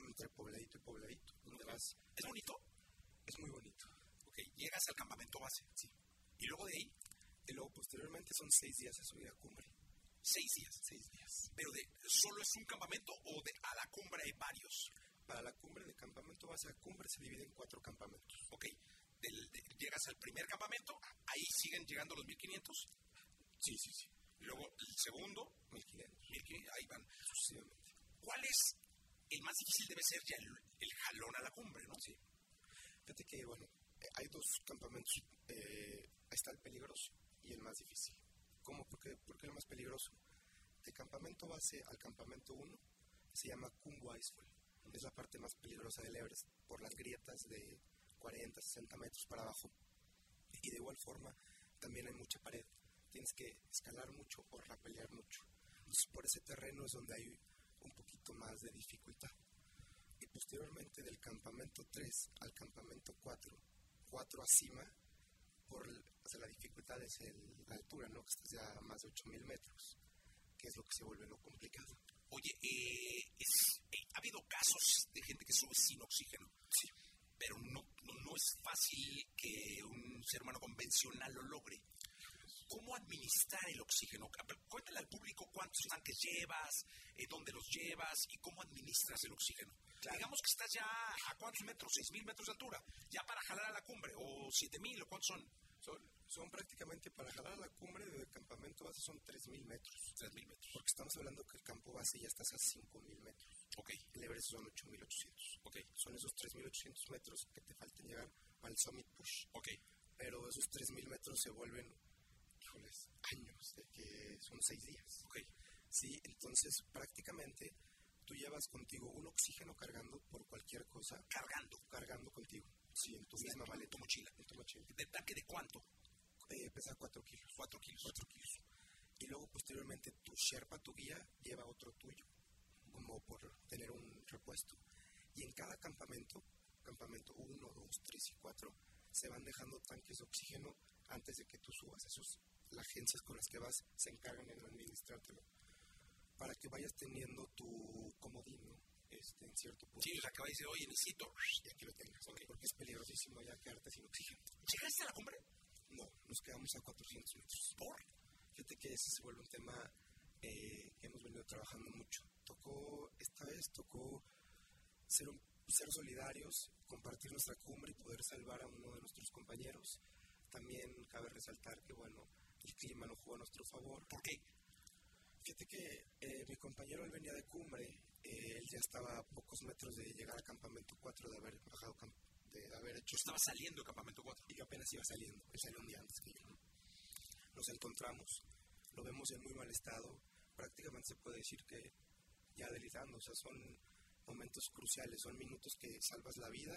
Entre pobladito y pobladito. Donde vas, ¿Es bonito? es muy bonito. Ok. Llegas al campamento base. Sí. Y luego de ahí, Y luego, posteriormente, son 6 días de subida a cumbre. 6 días. 6 días. Pero de, ¿solo es un campamento o de a la cumbre hay varios? Para la cumbre de campamento base a cumbre se divide en cuatro campamentos. Ok. Del- de- llegas al primer campamento, ahí siguen llegando los 1500. Sí, sí, sí. Luego el segundo, 1500. 1500, ahí van. Sucesivamente. ¿Cuál es el más difícil? Debe ser ya el, el jalón a la cumbre, ¿no? Sí. Fíjate que, bueno, eh, hay dos campamentos. Eh, está el peligroso y el más difícil. ¿Cómo? ¿Por qué, por qué el más peligroso? De campamento base al campamento 1 se llama Kumbu Icefall. Es la parte más peligrosa del Everest por las grietas de 40, 60 metros para abajo. Y de igual forma, también hay mucha pared. Tienes que escalar mucho o rapelear mucho. Entonces, por ese terreno es donde hay un poquito más de dificultad. Y posteriormente del campamento 3 al campamento 4 4 a cima, por o sea, la dificultad es la altura, ¿no? Que estás ya a más de 8000 metros, que es lo que se vuelve lo complicado. Oye, eh, es- eh, ha habido casos de gente que sube sin oxígeno. Sí. Pero no, no, no es fácil que un ser humano convencional lo logre. ¿Cómo administrar el oxígeno? Cuéntale al público cuántos tanques llevas, eh, dónde los llevas y cómo administras el oxígeno. Digamos que estás ya a cuántos metros, seis mil metros de altura, ya para jalar a la cumbre, o siete mil, o cuántos son. Son, son prácticamente para jalar a la cumbre del campamento base son 3000 metros. 3000 metros. Porque estamos hablando que el campo base ya estás a 5000 metros. Ok. El Everest son 8800. Ok. Son esos 3800 metros que te faltan llegar al Summit Push. Ok. Pero esos 3000 metros se vuelven, híjoles, años, de que son 6 días. Ok. Sí, entonces prácticamente tú llevas contigo un oxígeno cargando por cualquier cosa. Cargando. Cargando contigo. Sí, en tu Sí, misma en tu- maleta. tu mochila. En tu mochila. ¿De tanque de cuánto? Eh, pesa 4 kilos. 4 kilos. 4 kilos. Y luego posteriormente tu Sherpa, tu guía, lleva otro tuyo, como por tener un repuesto. Y en cada campamento, campamento 1, 2, 3 y 4, se van dejando tanques de oxígeno antes de que tú subas. Esos, las agencias con las que vas se encargan de administrártelo. Para que vayas teniendo tu comodín, ¿no? Este, en cierto punto. Sí, o sea, que va a decir, oye, necesito. Y aquí lo tengas, ¿ok? porque es peligrosísimo ya quedarte sin oxígeno. ¿Llegaste a la cumbre? No, nos quedamos a 400 metros. ¿Por? Fíjate que ese se vuelve un tema eh, que hemos venido trabajando mucho. Tocó, esta vez tocó ser, un- ser solidarios, compartir nuestra cumbre y poder salvar a uno de nuestros compañeros. También cabe resaltar que, bueno, el clima no jugó a nuestro favor. ¿Por qué? Fíjate que eh, mi compañero, él venía de cumbre, eh, él ya estaba a pocos metros de llegar al campamento 4, de haber bajado, de haber hecho... Estaba saliendo del campamento 4. Y que apenas iba saliendo, él salió un día antes que yo. ¿no? Nos encontramos, lo vemos en muy mal estado, prácticamente se puede decir que ya delirando, o sea, son momentos cruciales, son minutos que salvas la vida.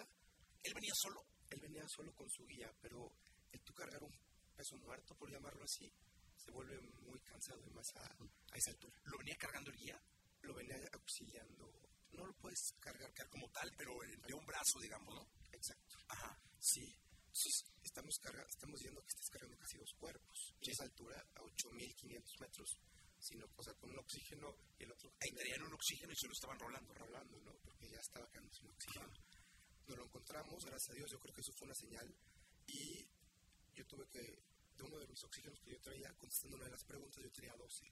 ¿Él venía solo? Él venía solo con su guía, pero el tú cargar un peso muerto, por llamarlo así, se vuelve muy cansado y más a, a esa altura. ¿Lo venía cargando el guía? Lo venía auxiliando. No lo puedes cargar, Cargar como tal, pero en- de un brazo, digamos, ¿no? Exacto. Ajá. Sí. Entonces, estamos, carga, estamos viendo que estás cargando casi dos cuerpos. Y esa altura, a 8500 metros, sino, o sea, con un oxígeno y el otro. Ahí traían un oxígeno y se lo estaban rolando. rolando, ¿no? Porque ya estaba quedando sin oxígeno. Nos lo encontramos, gracias a Dios, yo creo que eso fue una señal. Y yo tuve que, de uno de mis oxígenos que yo traía, contestando una de las preguntas, yo tenía 12.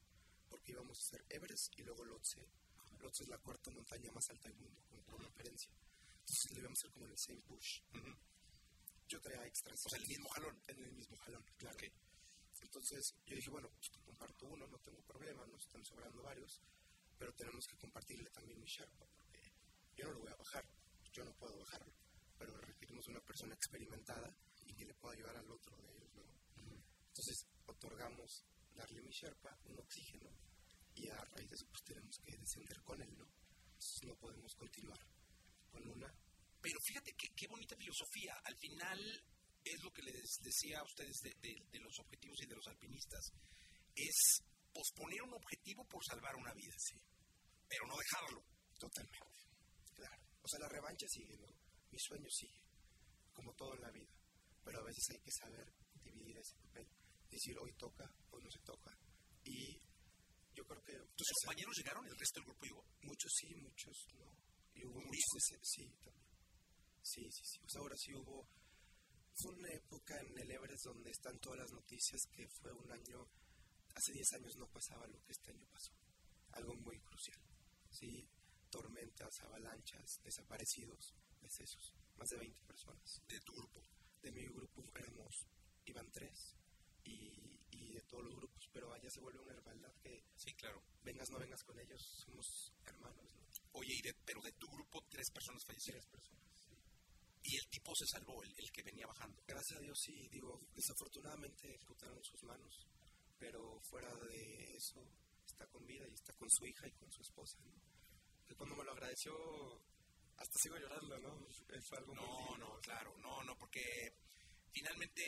Porque íbamos a hacer Everest y luego Lhotse. Lhotse es la cuarta montaña más alta del mundo, con, con referencia. Entonces le íbamos a hacer como en el same push. Yo traía extras. O sea, el mismo jalón. En el mismo jalón, claro. Entonces yo dije, bueno, pues te comparto uno, no tengo problema, nos están sobrando varios, pero tenemos que compartirle también mi Sherpa, porque yo no lo voy a bajar, yo no puedo bajarlo, pero requerimos una persona experimentada y que le pueda ayudar al otro de ellos, ¿no? Entonces otorgamos darle mi Sherpa, un oxígeno, y a raíz de eso pues tenemos que descender con él, ¿no? Entonces no podemos continuar con una Pero fíjate qué, qué bonita filosofía. Al final es lo que les decía a ustedes de, de- de los objetivos y de los alpinistas. Es posponer un objetivo por salvar una vida, sí. Pero no dejarlo. Totalmente. Claro. O sea, la revancha sigue, ¿no? Mi sueño sigue, como todo en la vida. Pero a veces hay que saber dividir ese papel. Decir, hoy toca, hoy no se toca. Y yo creo que... ¿Tus esa- compañeros llegaron? ¿El resto del grupo llegó? Muchos sí, muchos no. Y hubo muchos sí, también. Sí, sí, sí. Sea, ahora sí hubo... Fue una época en el Everest donde están todas las noticias que fue un año... Hace 10 años no pasaba lo que este año pasó. Algo muy crucial. Sí, tormentas, avalanchas, desaparecidos, decesos. Más de 20 personas. De tu grupo. De mi grupo éramos, iban tres. Y, y de todos los grupos, pero allá se vuelve una hermandad que Sí, claro. vengas no vengas con ellos, somos hermanos, ¿no? Oye, y de- pero de tu grupo tres personas fallecieron. Tres personas. Y el tipo se salvó, el, el que venía bajando. Gracias a Dios sí, digo, desafortunadamente amputaron sus manos, pero fuera de eso está con vida y está con su hija y con su esposa, ¿no? Que cuando me lo agradeció, hasta sigo llorando, ¿no? Fue algo muy No, lindo. no, claro, no, no, porque finalmente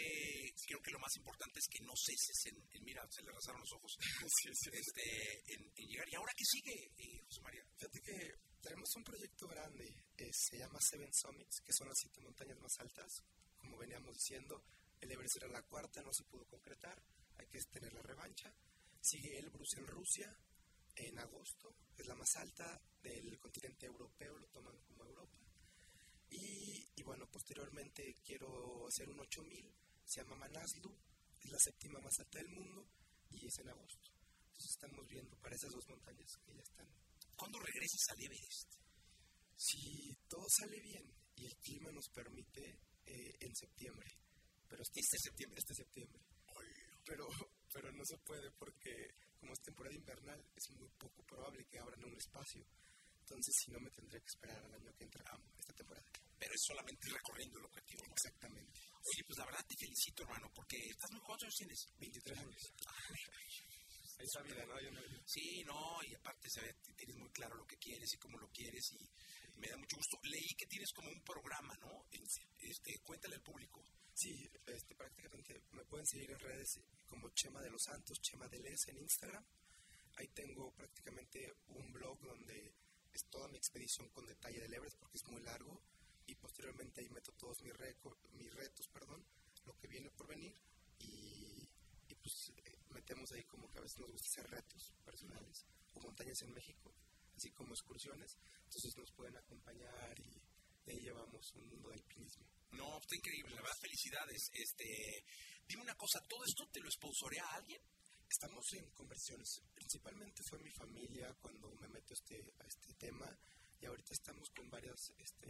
creo que lo más importante es que no ceses en, en- mira, se le rasaron los ojos, Sí, sí, sí. este, en, en llegar. ¿Y ahora qué sigue, eh, José María? Fíjate que tenemos un proyecto grande, eh, se llama Seven Summits, que son las siete montañas más altas, como veníamos diciendo, el Everest era la cuarta, no se pudo concretar, hay que tener la revancha. Sigue Elbrus en Rusia en agosto, es la más alta del continente europeo, lo toman como Europa. Y, y bueno, posteriormente quiero hacer un 8000, se llama Manaslu, es la séptima más alta del mundo y es en agosto. Entonces estamos viendo para esas dos montañas que ya están. ¿Cuándo regresas al Everest? Si todo sale bien y el clima nos permite eh, en septiembre, pero este, Este septiembre. este septiembre. Pero, pero no se puede porque como es temporada invernal es muy poco probable que abran un espacio. Entonces si no me tendré que esperar al año que entra esta temporada. Pero es solamente recorriendo el objetivo. ¿no? Exactamente. Oye, pues la verdad te felicito, hermano, porque estás muy ¿Cuántos años tienes? 23 años. Esa vida, ¿no? Yo no Sí, no, y aparte se ve, tienes muy claro lo que quieres y cómo lo quieres y me da mucho gusto. Leí que tienes como un programa, ¿no? Este, cuéntale al público. Sí, este, prácticamente me pueden seguir en redes como Chema de los Santos, Chema de Les en Instagram. Ahí tengo prácticamente un blog donde es toda mi expedición con detalle del Everest porque es muy largo y posteriormente ahí meto todos mis, reco- mis retos, perdón, lo que viene por venir y, y pues eh, metemos ahí como que a veces nos gusta hacer retos personales o montañas en México, así como excursiones. Entonces nos pueden acompañar y de ahí llevamos un mundo del alpinismo. No, está increíble, la verdad, felicidades. Este, dime una cosa, ¿todo esto te lo sponsorea a alguien? Estamos en conversiones. Principalmente fue mi familia cuando me meto este, a este tema y ahorita estamos con varias este,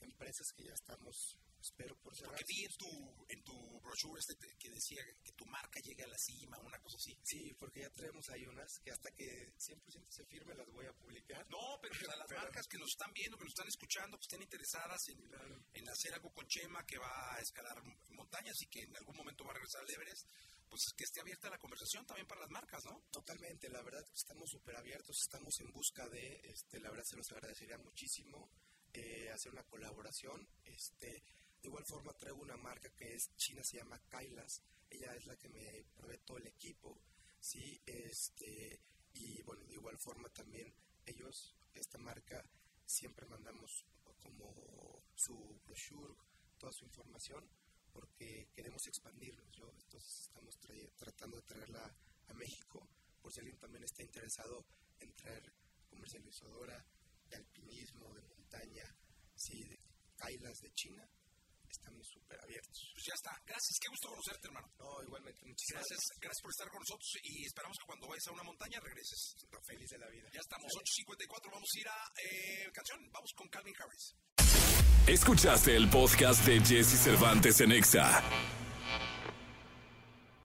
empresas que ya estamos, espero por cerrar. Porque vi en tu, en tu brochure este te- que decía que tu marca llegue a la cima, una cosa así. Sí, porque ya traemos ahí unas que hasta que 100% se firme las voy a publicar. No, pero sea, las Pero- marcas que nos están viendo, que nos están escuchando, que estén interesadas en, en hacer algo con Chema, que va a escalar montañas y que en algún momento va a regresar al Everest, pues que esté abierta la conversación también para las marcas, ¿no? Totalmente, la verdad estamos súper abiertos, estamos en busca de, este, la verdad se los agradecería muchísimo eh, hacer una colaboración. Este, de igual forma traigo una marca que es china, se llama Kailas, ella es la que me provee todo el equipo, sí, este, y bueno, de igual forma también ellos, esta marca, siempre mandamos como su brochure, toda su información, porque queremos expandirnos, ¿yo? entonces estamos tratando de traerla a México, por si alguien también está interesado en traer comercializadora de alpinismo, de montaña, sí, de Kailas de China, estamos súper abiertos. Pues ya está. Gracias, qué gusto conocerte, hermano. No, igualmente, muchísimas Gracias, gracias por estar con nosotros y esperamos que cuando vayas a una montaña regreses. gracias. Feliz de la vida. Ya estamos, 8.54, vamos a ir a eh, canción, vamos con Calvin Harris. Escuchaste el podcast de Jesse Cervantes en Exa.